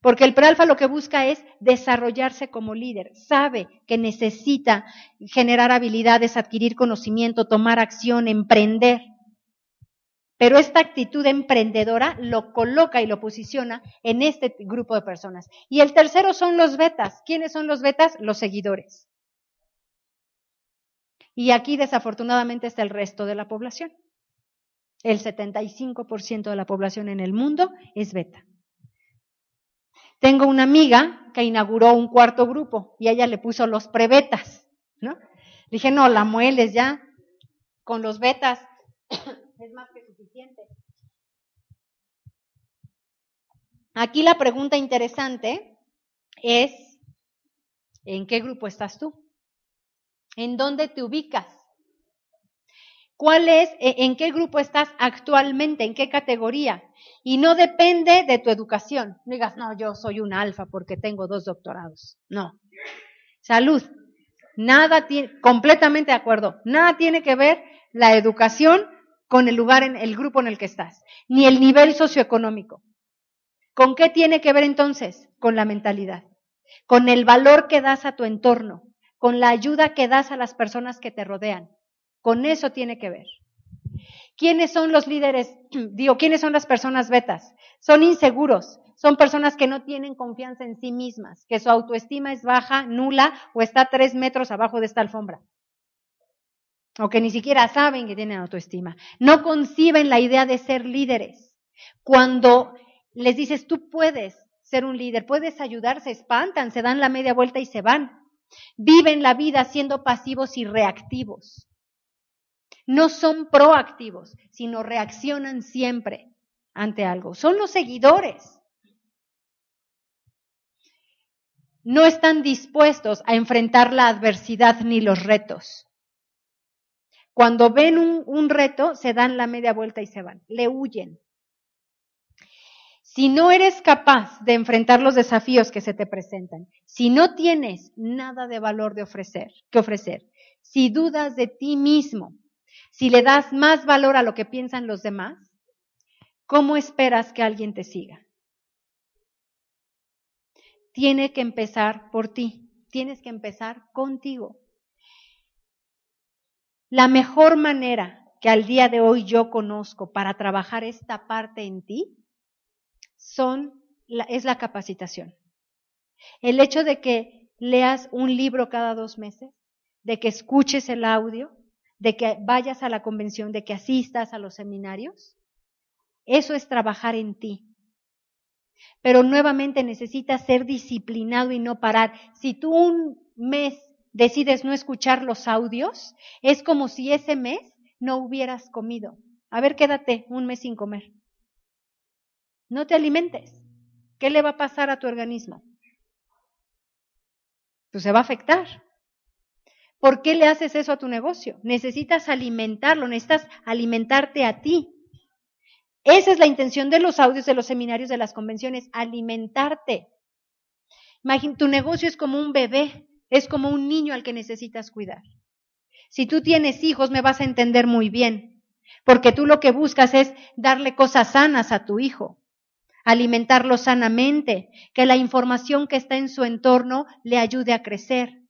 Porque el prealfa lo que busca es desarrollarse como líder. Sabe que necesita generar habilidades, adquirir conocimiento, tomar acción, emprender. Pero esta actitud emprendedora lo coloca y lo posiciona en este grupo de personas. Y el tercero son los betas. ¿Quiénes son los betas? Los seguidores. Y aquí desafortunadamente está el resto de la población. El 75% de la población en el mundo es beta. Tengo una amiga que inauguró un cuarto grupo y ella le puso los prebetas, ¿no? Dije, no, la mueles ya con los betas. Es más que suficiente. Aquí la pregunta interesante es, ¿en qué grupo estás tú? ¿En dónde te ubicas? ¿Cuál es, e, en qué grupo estás actualmente, en qué categoría? Y no depende de tu educación. digas, no, yo soy un alfa porque tengo dos doctorados. No. Salud. Nada tiene, completamente de acuerdo. Nada tiene que ver la educación con el lugar en el grupo en el que estás, ni el nivel socioeconómico. ¿Con qué tiene que ver entonces? Con la mentalidad, con el valor que das a tu entorno, con la ayuda que das a las personas que te rodean. Con eso tiene que ver. ¿Quiénes son los líderes? Digo, ¿quiénes son las personas betas? Son inseguros, son personas que no tienen confianza en sí mismas, que su autoestima es baja, nula o está tres metros abajo de esta alfombra. O que ni siquiera saben que tienen autoestima. No conciben la idea de ser líderes. Cuando les dices, tú puedes ser un líder, puedes ayudar, se espantan, se dan la media vuelta y se van. Viven la vida siendo pasivos y reactivos. No son proactivos, sino reaccionan siempre ante algo. Son los seguidores. No están dispuestos a enfrentar la adversidad ni los retos. Cuando ven un, reto, se dan la media vuelta y se van, le huyen. Si no eres capaz de enfrentar los desafíos que se te presentan, si no tienes nada de valor de ofrecer, que ofrecer, si dudas de ti mismo, si le das más valor a lo que piensan los demás, ¿cómo esperas que alguien te siga? Tiene que empezar por ti, tienes que empezar contigo. La mejor manera que al día de hoy yo conozco para trabajar esta parte en ti son, es la capacitación. El hecho de que leas un libro cada dos meses, de que escuches el audio, de que vayas a la convención, de que asistas a los seminarios, eso es trabajar en ti. Pero nuevamente necesitas ser disciplinado y no parar. Si tú un mes decides no escuchar los audios, es como si ese mes no hubieras comido. A ver, quédate un mes sin comer. No te alimentes. ¿Qué le va a pasar a tu organismo? Pues se va a afectar. ¿Por qué le haces eso a tu negocio? Necesitas alimentarlo, necesitas alimentarte a ti. Esa es la intención de los audios, de los seminarios, de las convenciones, alimentarte. Imagina, tu negocio es como un bebé, es como un niño al que necesitas cuidar. Si tú tienes hijos, me vas a entender muy bien, porque tú lo que buscas es darle cosas sanas a tu hijo, alimentarlo sanamente, que la información que está en su entorno le ayude a crecer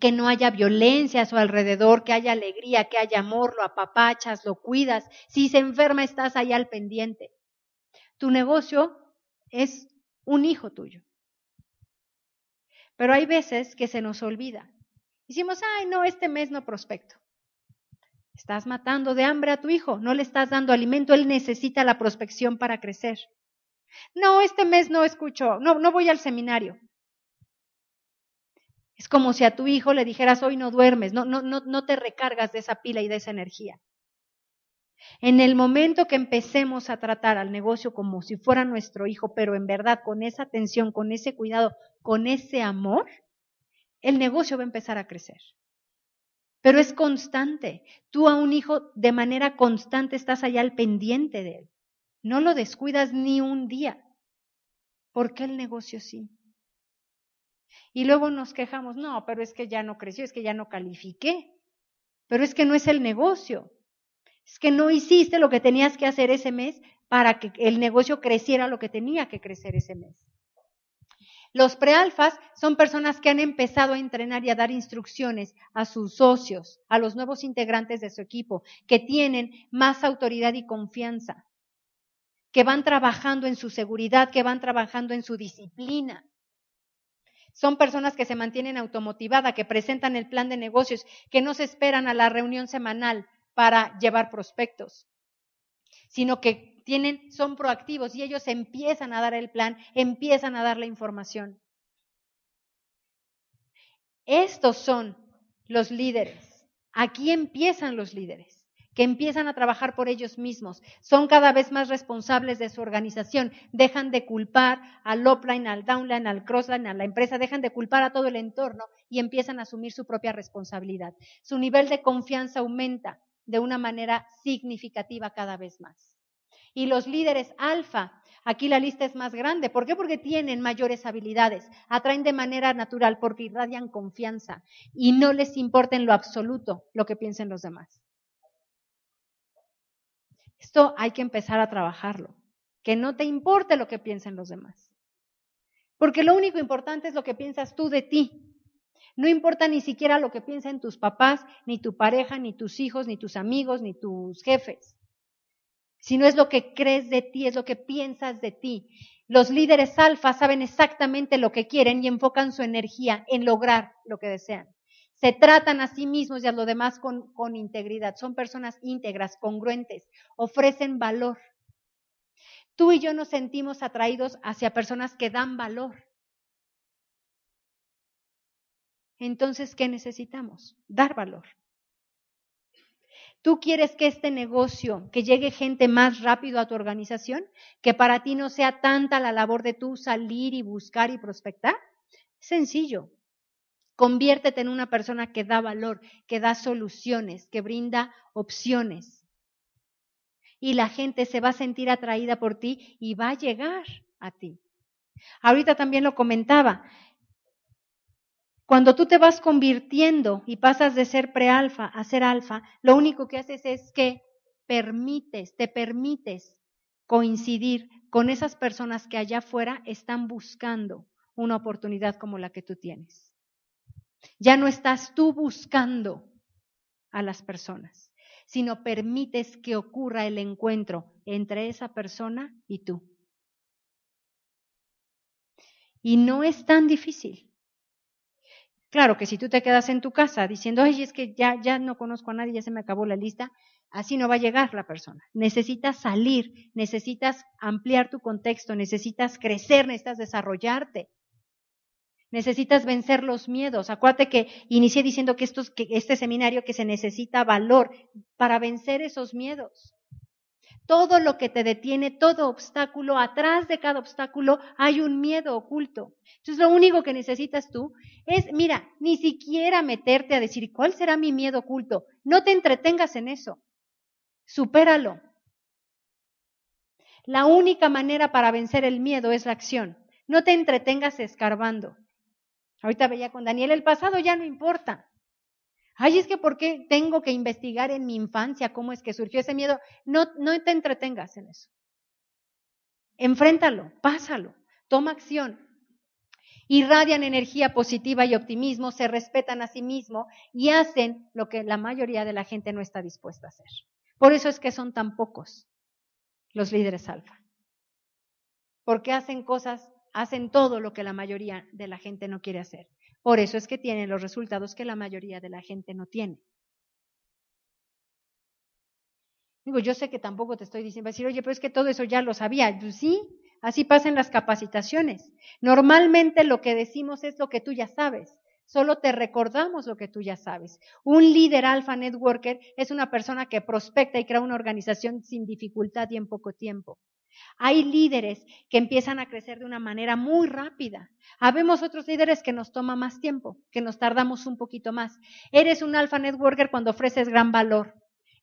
que no haya violencia a su alrededor, que haya alegría, que haya amor, lo apapachas, lo cuidas. Si se enferma, estás ahí al pendiente. Tu negocio es un hijo tuyo. Pero hay veces que se nos olvida. Decimos, ay, no, este mes no prospecto. Estás matando de hambre a tu hijo, no le estás dando alimento, él necesita la prospección para crecer. No, este mes no escucho, no, no voy al seminario. Es como si a tu hijo le dijeras, hoy no duermes, no, no, no, no te recargas de esa pila y de esa energía. En el momento que empecemos a tratar al negocio como si fuera nuestro hijo, pero en verdad con esa atención, con ese cuidado, con ese amor, el negocio va a empezar a crecer. Pero es constante. Tú a un hijo de manera constante estás allá al pendiente de él. No lo descuidas ni un día. ¿Por qué el negocio sí? Y luego nos quejamos, no, pero es que ya no creció, es que ya no califiqué. Pero es que no es el negocio. Es que no hiciste lo que tenías que hacer ese mes para que el negocio creciera lo que tenía que crecer ese mes. Los prealfas son personas que han empezado a entrenar y a dar instrucciones a sus socios, a los nuevos integrantes de su equipo, que tienen más autoridad y confianza, que van trabajando en su seguridad, que van trabajando en su disciplina. Son personas que se mantienen automotivadas, que presentan el plan de negocios, que no se esperan a la reunión semanal para llevar prospectos, sino que tienen, son proactivos y ellos empiezan a dar el plan, empiezan a dar la información. Estos son los líderes. Aquí empiezan los líderes que empiezan a trabajar por ellos mismos, son cada vez más responsables de su organización, dejan de culpar al upline, al downline, al crossline, a la empresa, dejan de culpar a todo el entorno y empiezan a asumir su propia responsabilidad. Su nivel de confianza aumenta de una manera significativa cada vez más. Y los líderes alfa, aquí la lista es más grande. ¿Por qué? Porque tienen mayores habilidades, atraen de manera natural porque irradian confianza y no les importa en lo absoluto lo que piensen los demás. Esto hay que empezar a trabajarlo. Que no te importe lo que piensen los demás. Porque lo único importante es lo que piensas tú de ti. No importa ni siquiera lo que piensen tus papás, ni tu pareja, ni tus hijos, ni tus amigos, ni tus jefes. Sino es lo que crees de ti, es lo que piensas de ti. Los líderes alfa saben exactamente lo que quieren y enfocan su energía en lograr lo que desean se tratan a sí mismos y a lo demás con, con integridad. Son personas íntegras, congruentes, ofrecen valor. Tú y yo nos sentimos atraídos hacia personas que dan valor. Entonces, ¿qué necesitamos? Dar valor. ¿Tú quieres que este negocio, que llegue gente más rápido a tu organización, que para ti no sea tanta la labor de tú salir y buscar y prospectar? Sencillo. Conviértete en una persona que da valor, que da soluciones, que brinda opciones. Y la gente se va a sentir atraída por ti y va a llegar a ti. Ahorita también lo comentaba. Cuando tú te vas convirtiendo y pasas de ser prealfa a ser alfa, lo único que haces es que permites, te permites coincidir con esas personas que allá afuera están buscando una oportunidad como la que tú tienes. Ya no estás tú buscando a las personas, sino permites que ocurra el encuentro entre esa persona y tú. Y no es tan difícil. Claro que si tú te quedas en tu casa diciendo, ay, es que ya, ya no conozco a nadie, ya se me acabó la lista, así no va a llegar la persona. Necesitas salir, necesitas ampliar tu contexto, necesitas crecer, necesitas desarrollarte. Necesitas vencer los miedos. Acuérdate que inicié diciendo que, estos, que este seminario que se necesita valor para vencer esos miedos. Todo lo que te detiene, todo obstáculo, atrás de cada obstáculo hay un miedo oculto. Entonces lo único que necesitas tú es, mira, ni siquiera meterte a decir, ¿cuál será mi miedo oculto? No te entretengas en eso. Supéralo. La única manera para vencer el miedo es la acción. No te entretengas escarbando. Ahorita veía con Daniel, el pasado ya no importa. Ay, es que ¿por qué tengo que investigar en mi infancia cómo es que surgió ese miedo? No, no te entretengas en eso. Enfréntalo, pásalo, toma acción. Irradian energía positiva y optimismo, se respetan a sí mismos y hacen lo que la mayoría de la gente no está dispuesta a hacer. Por eso es que son tan pocos los líderes alfa. Porque hacen cosas hacen todo lo que la mayoría de la gente no quiere hacer. Por eso es que tienen los resultados que la mayoría de la gente no tiene. Digo, yo sé que tampoco te estoy diciendo, decir, oye, pero es que todo eso ya lo sabía. Pues sí, así pasan las capacitaciones. Normalmente lo que decimos es lo que tú ya sabes. Solo te recordamos lo que tú ya sabes. Un líder alfa networker es una persona que prospecta y crea una organización sin dificultad y en poco tiempo. Hay líderes que empiezan a crecer de una manera muy rápida. Habemos otros líderes que nos toma más tiempo, que nos tardamos un poquito más. Eres un alfa networker cuando ofreces gran valor.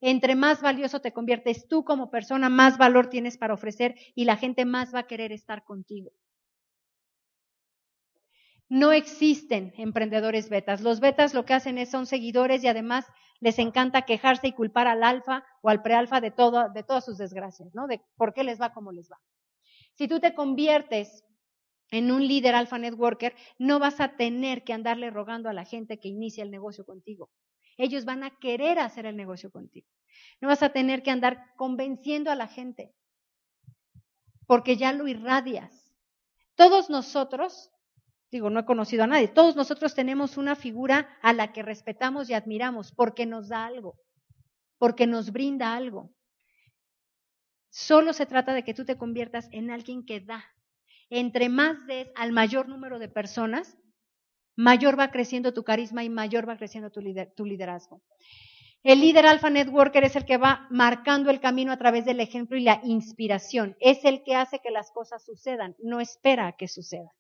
Entre más valioso te conviertes tú como persona, más valor tienes para ofrecer y la gente más va a querer estar contigo. No existen emprendedores betas. Los betas lo que hacen es son seguidores y además les encanta quejarse y culpar al alfa o al prealfa de, todo, de todas sus desgracias, ¿no? De por qué les va como les va. Si tú te conviertes en un líder alfa networker, no vas a tener que andarle rogando a la gente que inicie el negocio contigo. Ellos van a querer hacer el negocio contigo. No vas a tener que andar convenciendo a la gente, porque ya lo irradias. Todos nosotros, digo, no he conocido a nadie, todos nosotros tenemos una figura a la que respetamos y admiramos porque nos da algo, porque nos brinda algo. Solo se trata de que tú te conviertas en alguien que da. Entre más des al mayor número de personas, mayor va creciendo tu carisma y mayor va creciendo tu, liderazgo. El líder alfa networker es el que va marcando el camino a través del ejemplo y la inspiración. Es el que hace que las cosas sucedan, no espera a que sucedan.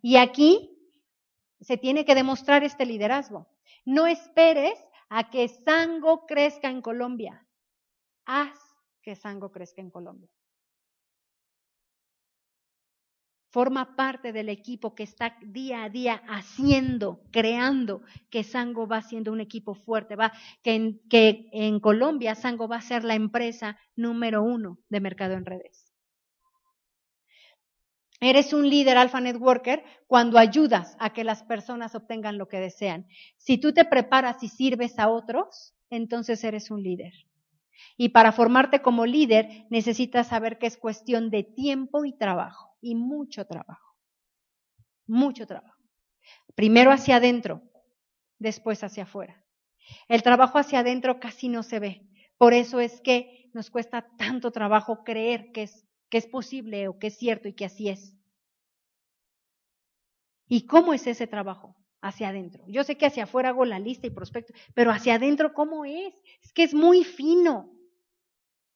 Y aquí se tiene que demostrar este liderazgo. No esperes a que Sango crezca en Colombia. Haz que Sango crezca en Colombia. forma parte del equipo que está día a día haciendo, creando que Sango va siendo un equipo fuerte, va, que en, que en Colombia Sango va a ser la empresa número uno de mercado en redes. Eres un líder alfa networker cuando ayudas a que las personas obtengan lo que desean. Si tú te preparas y sirves a otros, entonces eres un líder. Y para formarte como líder necesitas saber que es cuestión de tiempo y trabajo y mucho trabajo. Mucho trabajo. Primero hacia adentro, después hacia afuera. El trabajo hacia adentro casi no se ve. Por eso es que nos cuesta tanto trabajo creer que es, que es posible o que es cierto y que así es. ¿Y cómo es ese trabajo? Hacia adentro. Yo sé que hacia afuera hago la lista y prospecto, pero hacia adentro, ¿cómo es? Es que es muy fino,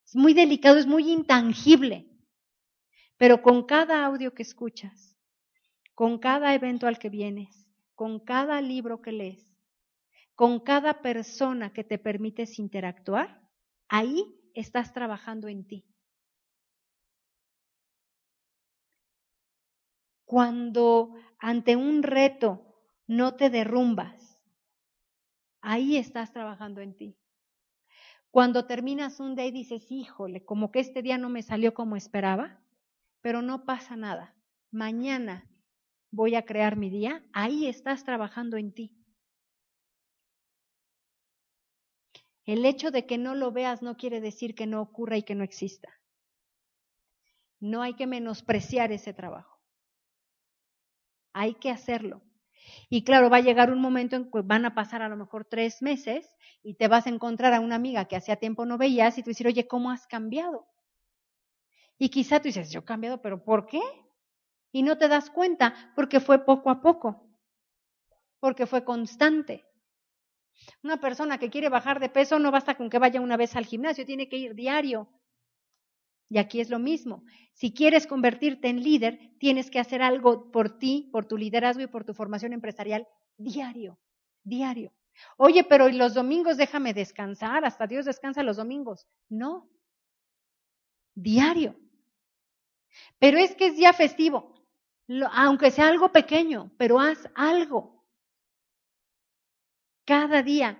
es muy delicado, es muy intangible. Pero con cada audio que escuchas, con cada evento al que vienes, con cada libro que lees, con cada persona que te permites interactuar, ahí estás trabajando en ti. Cuando ante un reto no te derrumbas, ahí estás trabajando en ti. Cuando terminas un día y dices, híjole, como que este día no me salió como esperaba, pero no pasa nada. Mañana voy a crear mi día, ahí estás trabajando en ti. El hecho de que no lo veas no quiere decir que no ocurra y que no exista. No hay que menospreciar ese trabajo. Hay que hacerlo. Y claro, va a llegar un momento en que van a pasar a lo mejor tres meses y te vas a encontrar a una amiga que hacía tiempo no veías y tú decir, oye, ¿cómo has cambiado? Y quizá tú dices, yo he cambiado, pero ¿por qué? Y no te das cuenta porque fue poco a poco, porque fue constante. Una persona que quiere bajar de peso no basta con que vaya una vez al gimnasio, tiene que ir diario. Y aquí es lo mismo. Si quieres convertirte en líder, tienes que hacer algo por ti, por tu liderazgo y por tu formación empresarial diario, diario. Oye, pero los domingos déjame descansar, hasta Dios descansa los domingos. No, diario. Pero es que es día festivo, aunque sea algo pequeño, pero haz algo. Cada día.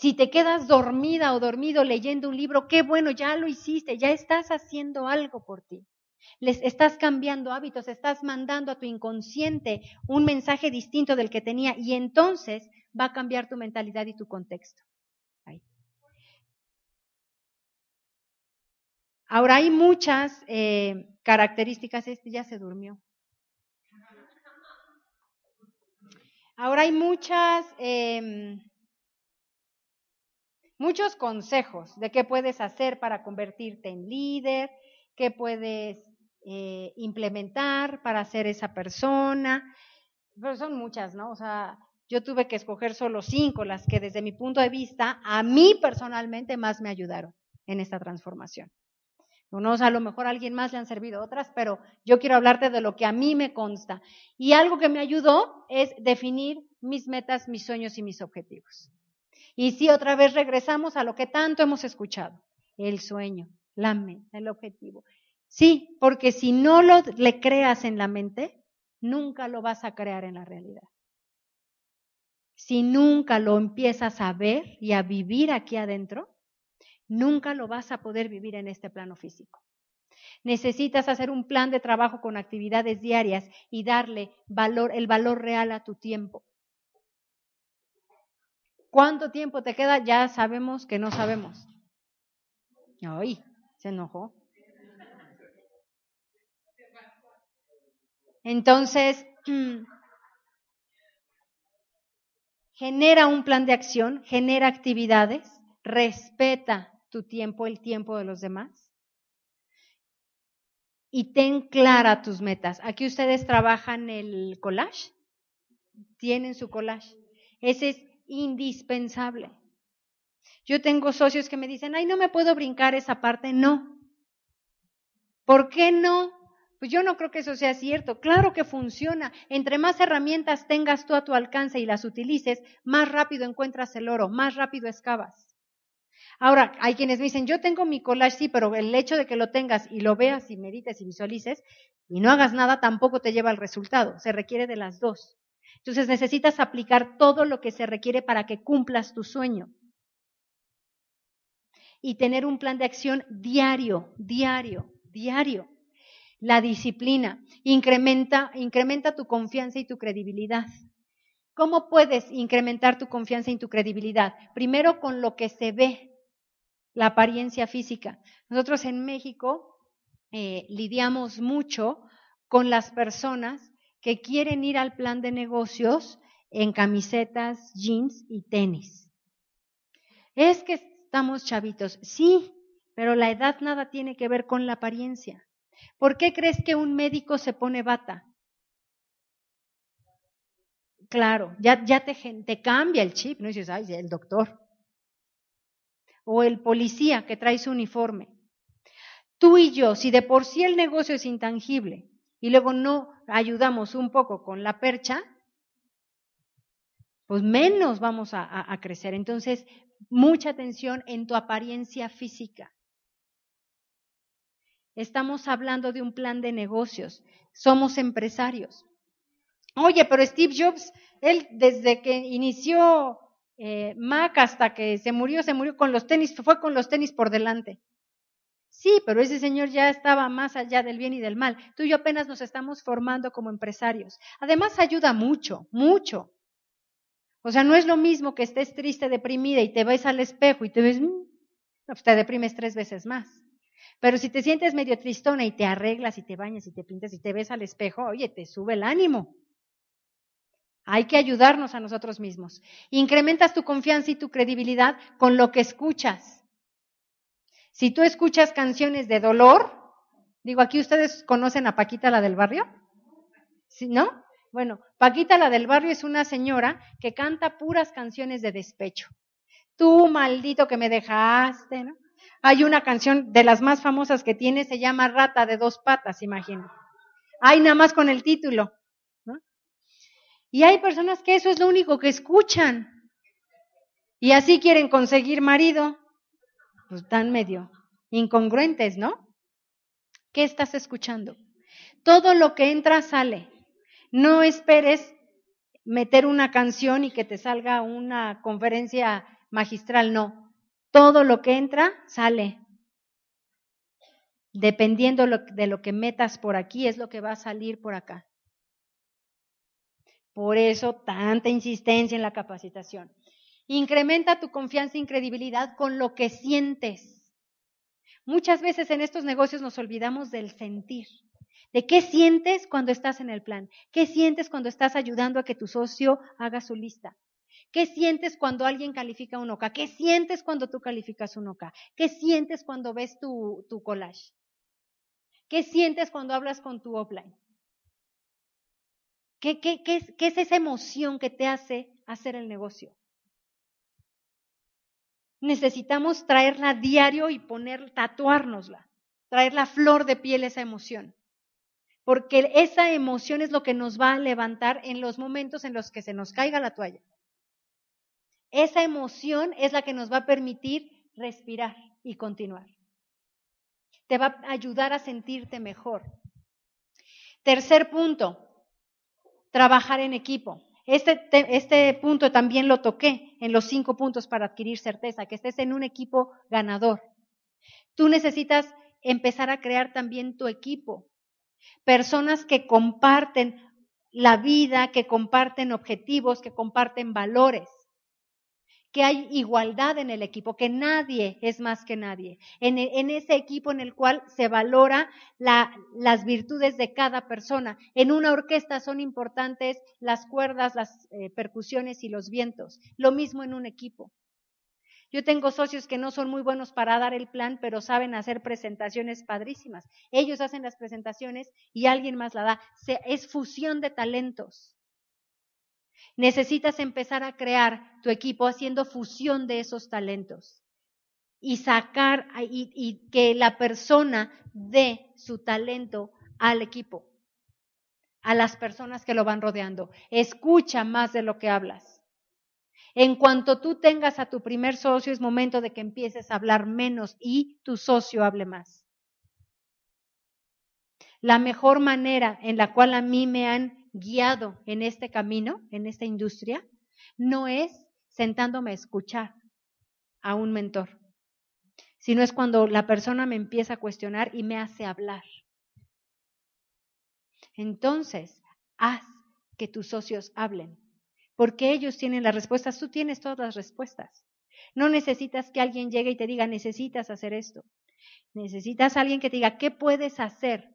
Si te quedas dormida o dormido leyendo un libro, qué bueno, ya lo hiciste, ya estás haciendo algo por ti. Les estás cambiando hábitos, estás mandando a tu inconsciente un mensaje distinto del que tenía y entonces va a cambiar tu mentalidad y tu contexto. Ahora hay muchas eh, características, este ya se durmió. Ahora hay muchas, em, muchos consejos de qué puedes hacer para convertirte en líder, qué puedes eh, implementar para ser esa persona. Pero son muchas, ¿no? O sea, yo tuve que escoger solo cinco, las que desde mi punto de vista, a mí personalmente más me ayudaron en esta transformación. Unos a lo mejor a alguien más le han servido otras, pero yo quiero hablarte de lo que a mí me consta. Y algo que me ayudó es definir mis metas, mis sueños y mis objetivos. Y si otra vez regresamos a lo que tanto hemos escuchado, el sueño, la meta, el objetivo. Sí, porque si no lo le creas en la mente, nunca lo vas a crear en la realidad. Si nunca lo empiezas a ver y a vivir aquí adentro, nunca lo vas a poder vivir en este plano físico. Necesitas hacer un plan de trabajo con actividades diarias y darle valor, el valor real a tu tiempo. ¿Cuánto tiempo te queda? Ya sabemos que no sabemos. Ay, se enojó. Entonces, genera un plan de acción, genera actividades, respeta tu tiempo, el tiempo de los demás. Y ten clara tus metas. Aquí ustedes trabajan el collage, tienen su collage. Ese es indispensable. Yo tengo socios que me dicen, ay, no me puedo brincar esa parte. No. ¿Por qué no? Pues yo no creo que eso sea cierto. Claro que funciona. Entre más herramientas tengas tú a tu alcance y las utilices, más rápido encuentras el oro, más rápido excavas. Ahora, hay quienes me dicen, yo tengo mi collage, sí, pero el hecho de que lo tengas y lo veas y medites y visualices y no hagas nada tampoco te lleva al resultado. Se requiere de las dos. Entonces necesitas aplicar todo lo que se requiere para que cumplas tu sueño. Y tener un plan de acción diario, diario, diario. La disciplina incrementa, incrementa tu confianza y tu credibilidad. ¿Cómo puedes incrementar tu confianza y tu credibilidad? Primero con lo que se ve, la apariencia física. Nosotros en México eh, lidiamos mucho con las personas que quieren ir al plan de negocios en camisetas, jeans y tenis. Es que estamos chavitos, sí, pero la edad nada tiene que ver con la apariencia. ¿Por qué crees que un médico se pone bata? Claro, ya, ya te, cambia el chip, no dices, ay, el doctor. O el policía que trae su uniforme. Tú y yo, si de por sí el negocio es intangible y luego no ayudamos un poco con la percha, pues menos vamos a, crecer. Entonces, mucha atención en tu apariencia física. Estamos hablando de un plan de negocios. Somos empresarios. Oye, pero Steve Jobs, él desde que inició eh, Mac hasta que se murió, se murió con los tenis, fue con los tenis por delante. Sí, pero ese señor ya estaba más allá del bien y del mal. Tú y yo apenas nos estamos formando como empresarios. Además ayuda mucho, mucho. O sea, no es lo mismo que estés triste, deprimida y te ves al espejo y te ves, mm", pues te deprimes tres veces más. Pero si te sientes medio tristona y te arreglas y te bañas y te pintas y te ves al espejo, oye, te sube el ánimo. Hay que ayudarnos a nosotros mismos. Incrementas tu confianza y tu credibilidad con lo que escuchas. Si tú escuchas canciones de dolor, digo, aquí ustedes conocen a Paquita la del barrio, ¿sí, ¿no? Bueno, Paquita la del barrio es una señora que canta puras canciones de despecho. Tú, maldito que me dejaste, ¿no? Hay una canción de las más famosas que tiene, se llama Rata de dos patas, imagino. Hay nada más con el título. Y hay personas que eso es lo único que escuchan. Y así quieren conseguir marido. Pues están medio incongruentes, ¿no? ¿Qué estás escuchando? Todo lo que entra sale. No esperes meter una canción y que te salga una conferencia magistral, no. Todo lo que entra sale. Dependiendo de lo que metas por aquí, es lo que va a salir por acá. Por eso tanta insistencia en la capacitación. Incrementa tu confianza y credibilidad con lo que sientes. Muchas veces en estos negocios nos olvidamos del sentir. ¿De qué sientes cuando estás en el plan? ¿Qué sientes cuando estás ayudando a que tu socio haga su lista? ¿Qué sientes cuando alguien califica un OCA? ¿Qué sientes cuando tú calificas un OCA? ¿Qué sientes cuando ves tu, collage? ¿Qué sientes cuando hablas con tu offline? ¿Qué, ¿Qué es esa emoción que te hace hacer el negocio? Necesitamos traerla diario y poner, tatuárnosla, traer la flor de piel esa emoción. Porque esa emoción es lo que nos va a levantar en los momentos en los que se nos caiga la toalla. Esa emoción es la que nos va a permitir respirar y continuar. Te va a ayudar a sentirte mejor. Tercer punto, trabajar en equipo. Este, este, punto también lo toqué en los cinco puntos para adquirir certeza, que estés en un equipo ganador. Tú necesitas empezar a crear también tu equipo. Personas que comparten la vida, que comparten objetivos, que comparten valores que hay igualdad en el equipo, que nadie es más que nadie. En, ese equipo en el cual se valora las virtudes de cada persona. En una orquesta son importantes las cuerdas, las eh, percusiones y los vientos. Lo mismo en un equipo. Yo tengo socios que no son muy buenos para dar el plan, pero saben hacer presentaciones padrísimas. Ellos hacen las presentaciones y alguien más la da. es fusión de talentos. Necesitas empezar a crear tu equipo haciendo fusión de esos talentos y sacar y, que la persona dé su talento al equipo, a las personas que lo van rodeando. Escucha más de lo que hablas. En cuanto tú tengas a tu primer socio, es momento de que empieces a hablar menos y tu socio hable más. La mejor manera en la cual a mí me han guiado en este camino, en esta industria, no es sentándome a escuchar a un mentor, sino es cuando la persona me empieza a cuestionar y me hace hablar. Entonces, haz que tus socios hablen, porque ellos tienen las respuestas, tú tienes todas las respuestas. No necesitas que alguien llegue y te diga, necesitas hacer esto. Necesitas alguien que te diga, ¿qué puedes hacer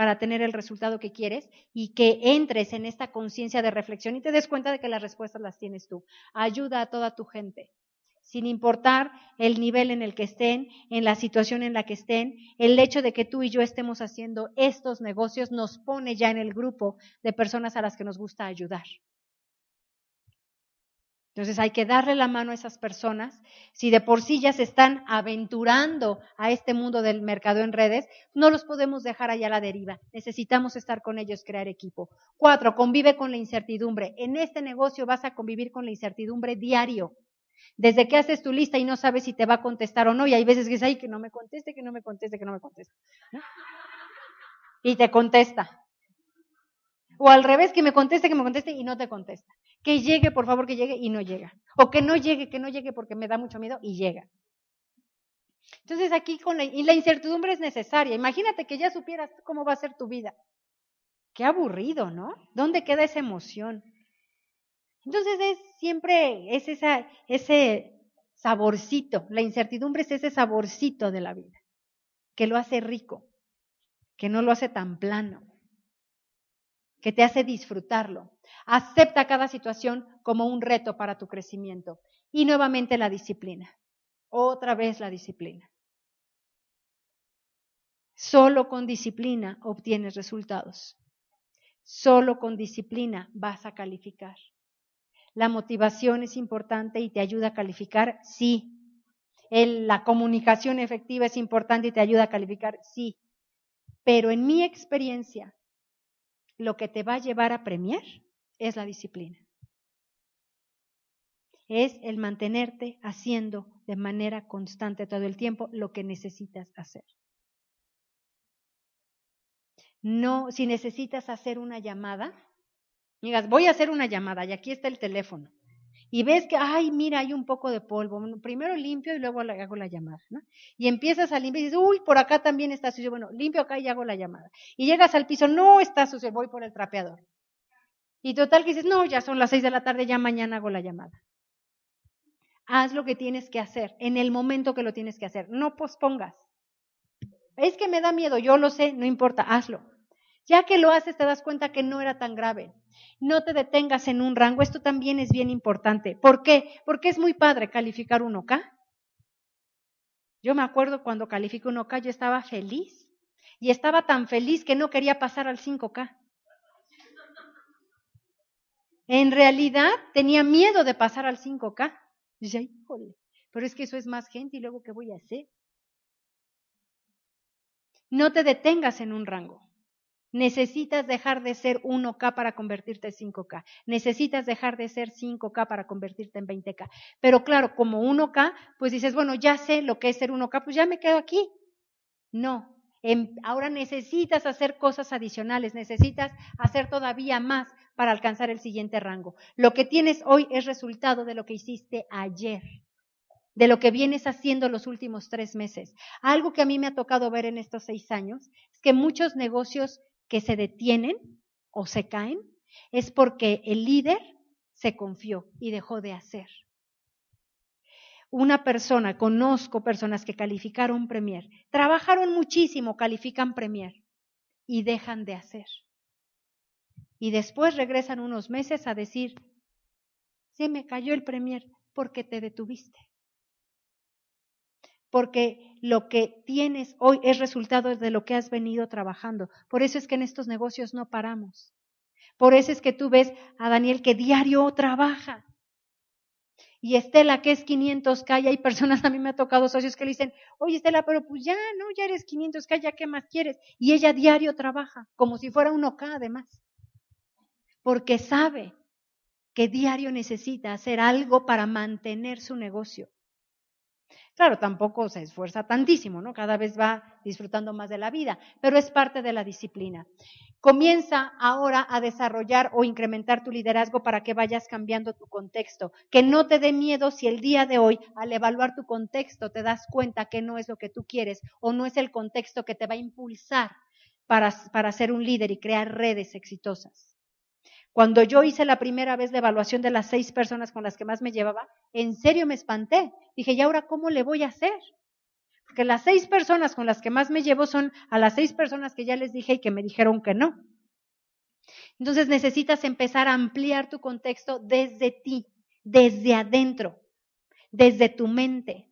para tener el resultado que quieres y que entres en esta conciencia de reflexión y te des cuenta de que las respuestas las tienes tú. Ayuda a toda tu gente, sin importar el nivel en el que estén, en la situación en la que estén, el hecho de que tú y yo estemos haciendo estos negocios nos pone ya en el grupo de personas a las que nos gusta ayudar. Entonces hay que darle la mano a esas personas. Si de por sí ya se están aventurando a este mundo del mercado en redes, no los podemos dejar allá a la deriva. Necesitamos estar con ellos, crear equipo. Cuatro, convive con la incertidumbre. En este negocio vas a convivir con la incertidumbre diario. Desde que haces tu lista y no sabes si te va a contestar o no, y hay veces que dices, ay, que no me conteste, que no me conteste, que no me conteste. Y te contesta. O al revés, que me conteste, que me conteste y no te contesta. Que llegue, por favor, que llegue y no llega. O que no llegue, que no llegue porque me da mucho miedo y llega. Entonces aquí con la, y la incertidumbre es necesaria. Imagínate que ya supieras cómo va a ser tu vida. Qué aburrido, ¿no? ¿Dónde queda esa emoción? Entonces es siempre es esa, ese saborcito. La incertidumbre es ese saborcito de la vida que lo hace rico, que no lo hace tan plano que te hace disfrutarlo. Acepta cada situación como un reto para tu crecimiento. Y nuevamente la disciplina. Otra vez la disciplina. Solo con disciplina obtienes resultados. Solo con disciplina vas a calificar. La motivación es importante y te ayuda a calificar, sí. la comunicación efectiva es importante y te ayuda a calificar, sí. Pero en mi experiencia, lo que te va a llevar a premiar es la disciplina. Es el mantenerte haciendo de manera constante todo el tiempo lo que necesitas hacer. No, si necesitas hacer una llamada, digas, voy a hacer una llamada y aquí está el teléfono y ves que, ay, mira, hay un poco de polvo, primero limpio y luego hago la llamada, ¿no? Y empiezas a limpiar y dices, uy, por acá también está sucio, bueno, limpio acá y hago la llamada. Y llegas al piso, no está sucio, voy por el trapeador. Y total que dices, no, ya son las seis de la tarde, ya mañana hago la llamada. Haz lo que tienes que hacer en el momento que lo tienes que hacer, no pospongas. Es que me da miedo, yo lo sé, no importa, hazlo. Ya que lo haces, te das cuenta que no era tan grave. No te detengas en un rango. Esto también es bien importante. ¿Por qué? Porque es muy padre calificar un OK. Yo me acuerdo cuando califico un OK, yo estaba feliz. Y estaba tan feliz que no quería pasar al 5K. En realidad tenía miedo de pasar al 5K. Dice, híjole, pero es que eso es más gente y luego ¿qué voy a hacer? No te detengas en un rango. Necesitas dejar de ser 1K para convertirte en 5K. Necesitas dejar de ser 5K para convertirte en 20K. Pero claro, como 1K, pues dices, bueno, ya sé lo que es ser 1K, pues ya me quedo aquí. No. ahora necesitas hacer cosas adicionales, necesitas hacer todavía más para alcanzar el siguiente rango. Lo que tienes hoy es resultado de lo que hiciste ayer. de lo que vienes haciendo los últimos tres meses. Algo que a mí me ha tocado ver en estos seis años es que muchos negocios que se detienen o se caen es porque el líder se confió y dejó de hacer. Una persona, conozco personas que calificaron Premier, trabajaron muchísimo, califican Premier y dejan de hacer. Y después regresan unos meses a decir, se me cayó el Premier porque te detuviste. Porque lo que tienes hoy es resultado de lo que has venido trabajando. Por eso es que en estos negocios no paramos. Por eso es que tú ves a Daniel que diario trabaja. Y Estela, que es 500K, y hay personas, a mí me ha tocado socios que le dicen, oye Estela, pero pues ya, no, ya eres 500K, ya qué más quieres. Y ella diario trabaja, como si fuera 1K además. Porque sabe que diario necesita hacer algo para mantener su negocio. Claro, tampoco se esfuerza tantísimo, ¿no? Cada vez va disfrutando más de la vida, pero es parte de la disciplina. Comienza ahora a desarrollar o incrementar tu liderazgo para que vayas cambiando tu contexto. Que no te dé miedo si el día de hoy, al evaluar tu contexto, te das cuenta que no es lo que tú quieres o no es el contexto que te va a impulsar para, para ser un líder y crear redes exitosas. Cuando yo hice la primera vez la evaluación de las seis personas con las que más me llevaba, en serio me espanté. Dije, ¿y ahora cómo le voy a hacer? Porque las seis personas con las que más me llevo son a las seis personas que ya les dije y que me dijeron que no. Entonces necesitas empezar a ampliar tu contexto desde ti, desde adentro, desde tu mente,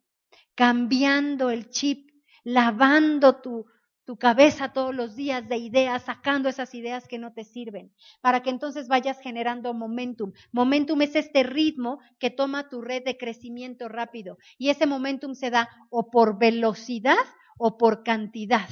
cambiando el chip, lavando tu, tu cabeza todos los días de ideas, sacando esas ideas que no te sirven, para que entonces vayas generando momentum. Momentum es este ritmo que toma tu red de crecimiento rápido y ese momentum se da o por velocidad o por cantidad.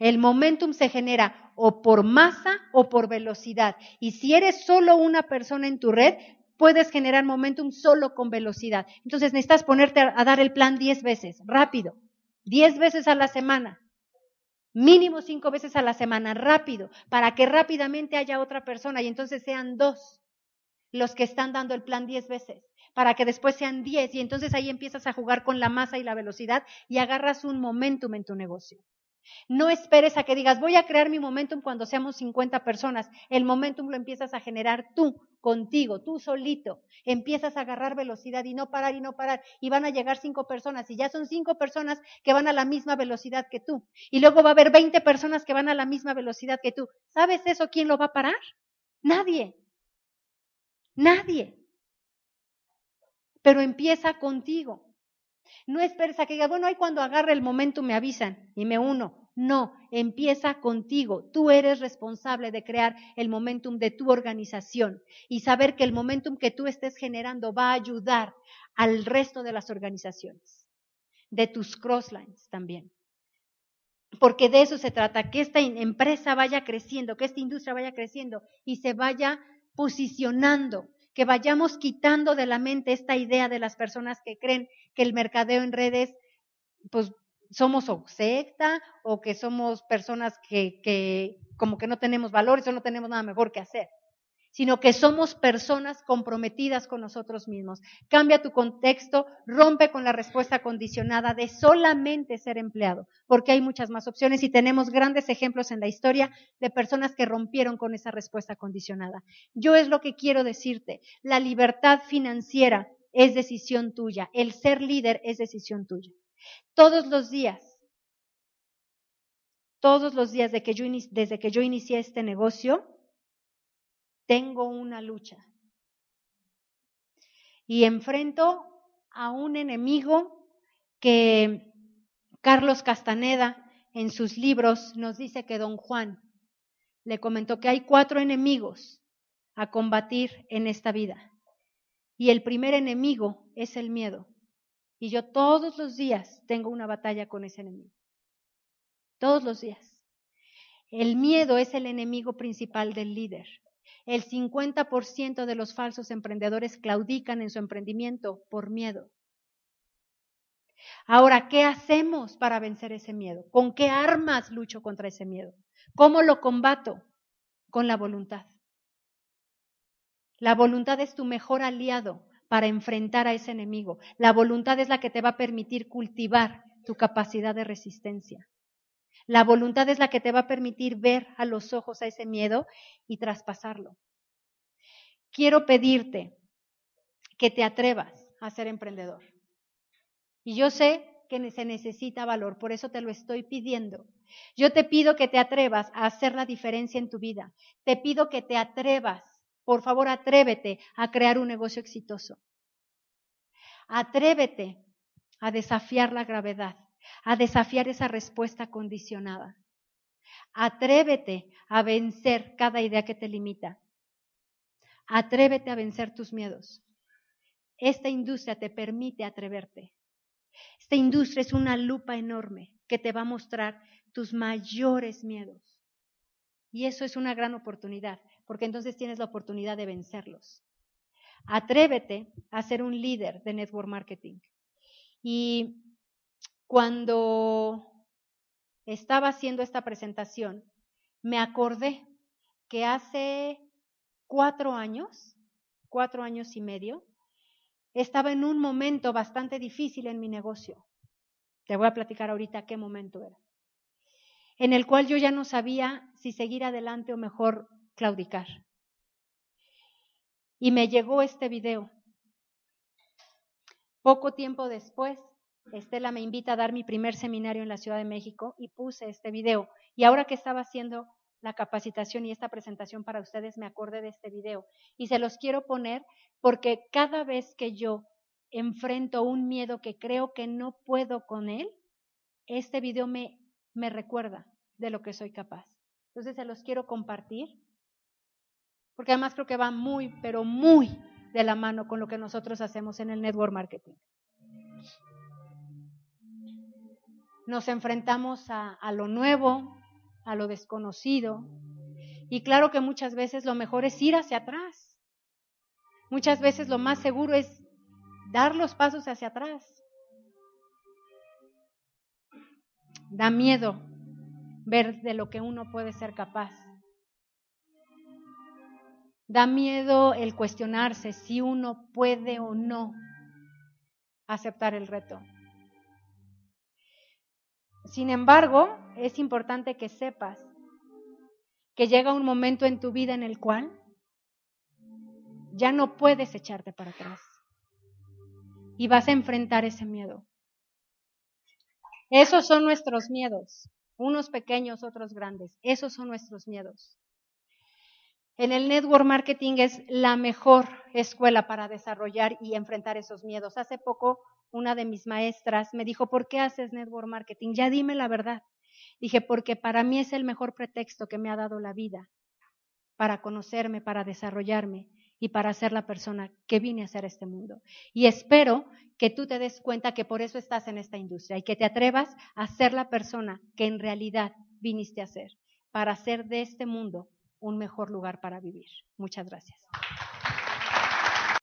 El momentum se genera o por masa o por velocidad. Y si eres solo una persona en tu red, puedes generar momentum solo con velocidad. Entonces necesitas ponerte a dar el plan 10 veces, rápido diez veces a la semana, mínimo cinco veces a la semana, rápido, para que rápidamente haya otra persona y entonces sean dos los que están dando el plan diez veces, para que después sean diez y entonces ahí empiezas a jugar con la masa y la velocidad y agarras un momentum en tu negocio. No esperes a que digas, voy a crear mi momentum cuando seamos 50 personas. El momentum lo empiezas a generar tú, contigo, tú solito. Empiezas a agarrar velocidad y no parar y no parar. Y van a llegar cinco personas y ya son cinco personas que van a la misma velocidad que tú. Y luego va a haber 20 personas que van a la misma velocidad que tú. ¿Sabes eso quién lo va a parar? Nadie. Nadie. Pero empieza contigo. No esperes a que diga, bueno, ahí cuando agarre el momento me avisan y me uno. No, empieza contigo. Tú eres responsable de crear el momentum de tu organización y saber que el momentum que tú estés generando va a ayudar al resto de las organizaciones, de tus crosslines también. Porque de eso se trata, que esta empresa vaya creciendo, que esta industria vaya creciendo y se vaya posicionando que vayamos quitando de la mente esta idea de las personas que creen que el mercadeo en redes, pues somos o secta o que somos personas que, que como que no tenemos valores o no tenemos nada mejor que hacer sino que somos personas comprometidas con nosotros mismos. Cambia tu contexto, rompe con la respuesta condicionada de solamente ser empleado, porque hay muchas más opciones y tenemos grandes ejemplos en la historia de personas que rompieron con esa respuesta condicionada. Yo es lo que quiero decirte, la libertad financiera es decisión tuya, el ser líder es decisión tuya. Todos los días, todos los días desde que yo inicié este negocio, tengo una lucha. Y enfrento a un enemigo que Carlos Castaneda en sus libros nos dice que don Juan le comentó que hay cuatro enemigos a combatir en esta vida. Y el primer enemigo es el miedo. Y yo todos los días tengo una batalla con ese enemigo. Todos los días. El miedo es el enemigo principal del líder. El 50% de los falsos emprendedores claudican en su emprendimiento por miedo. Ahora, ¿qué hacemos para vencer ese miedo? ¿Con qué armas lucho contra ese miedo? ¿Cómo lo combato? Con la voluntad. La voluntad es tu mejor aliado para enfrentar a ese enemigo. La voluntad es la que te va a permitir cultivar tu capacidad de resistencia. La voluntad es la que te va a permitir ver a los ojos a ese miedo y traspasarlo. Quiero pedirte que te atrevas a ser emprendedor. Y yo sé que se necesita valor, por eso te lo estoy pidiendo. Yo te pido que te atrevas a hacer la diferencia en tu vida. Te pido que te atrevas, por favor, atrévete a crear un negocio exitoso. Atrévete a desafiar la gravedad, a desafiar esa respuesta condicionada. Atrévete a vencer cada idea que te limita. Atrévete a vencer tus miedos. Esta industria te permite atreverte. Esta industria es una lupa enorme que te va a mostrar tus mayores miedos. Y eso es una gran oportunidad, porque entonces tienes la oportunidad de vencerlos. Atrévete a ser un líder de network marketing. Y cuando estaba haciendo esta presentación, me acordé que hace cuatro años, cuatro años y medio, estaba en un momento bastante difícil en mi negocio. Te voy a platicar ahorita qué momento era. En el cual yo ya no sabía si seguir adelante o mejor claudicar. Y me llegó este video. Poco tiempo después, Estela me invita a dar mi primer seminario en la Ciudad de México y puse este video. Y ahora que estaba haciendo la capacitación y esta presentación para ustedes, me acordé de este video. Y se los quiero poner porque cada vez que yo enfrento un miedo que creo que no puedo con él, este video me, me recuerda de lo que soy capaz. Entonces se los quiero compartir, porque además creo que va muy, pero muy de la mano con lo que nosotros hacemos en el network marketing. Nos enfrentamos a, lo nuevo, a lo desconocido, y claro que muchas veces lo mejor es ir hacia atrás. Muchas veces lo más seguro es dar los pasos hacia atrás. Da miedo ver de lo que uno puede ser capaz. Da miedo el cuestionarse si uno puede o no aceptar el reto. Sin embargo, es importante que sepas que llega un momento en tu vida en el cual ya no puedes echarte para atrás y vas a enfrentar ese miedo. Esos son nuestros miedos, unos pequeños, otros grandes. Esos son nuestros miedos. En el network marketing es la mejor escuela para desarrollar y enfrentar esos miedos. Hace poco una de mis maestras me dijo, ¿por qué haces network marketing? Ya dime la verdad. Dije, porque para mí es el mejor pretexto que me ha dado la vida para conocerme, para desarrollarme y para ser la persona que vine a ser este mundo. Y espero que tú te des cuenta que por eso estás en esta industria y que te atrevas a ser la persona que en realidad viniste a ser, para hacer de este mundo un mejor lugar para vivir. Muchas gracias.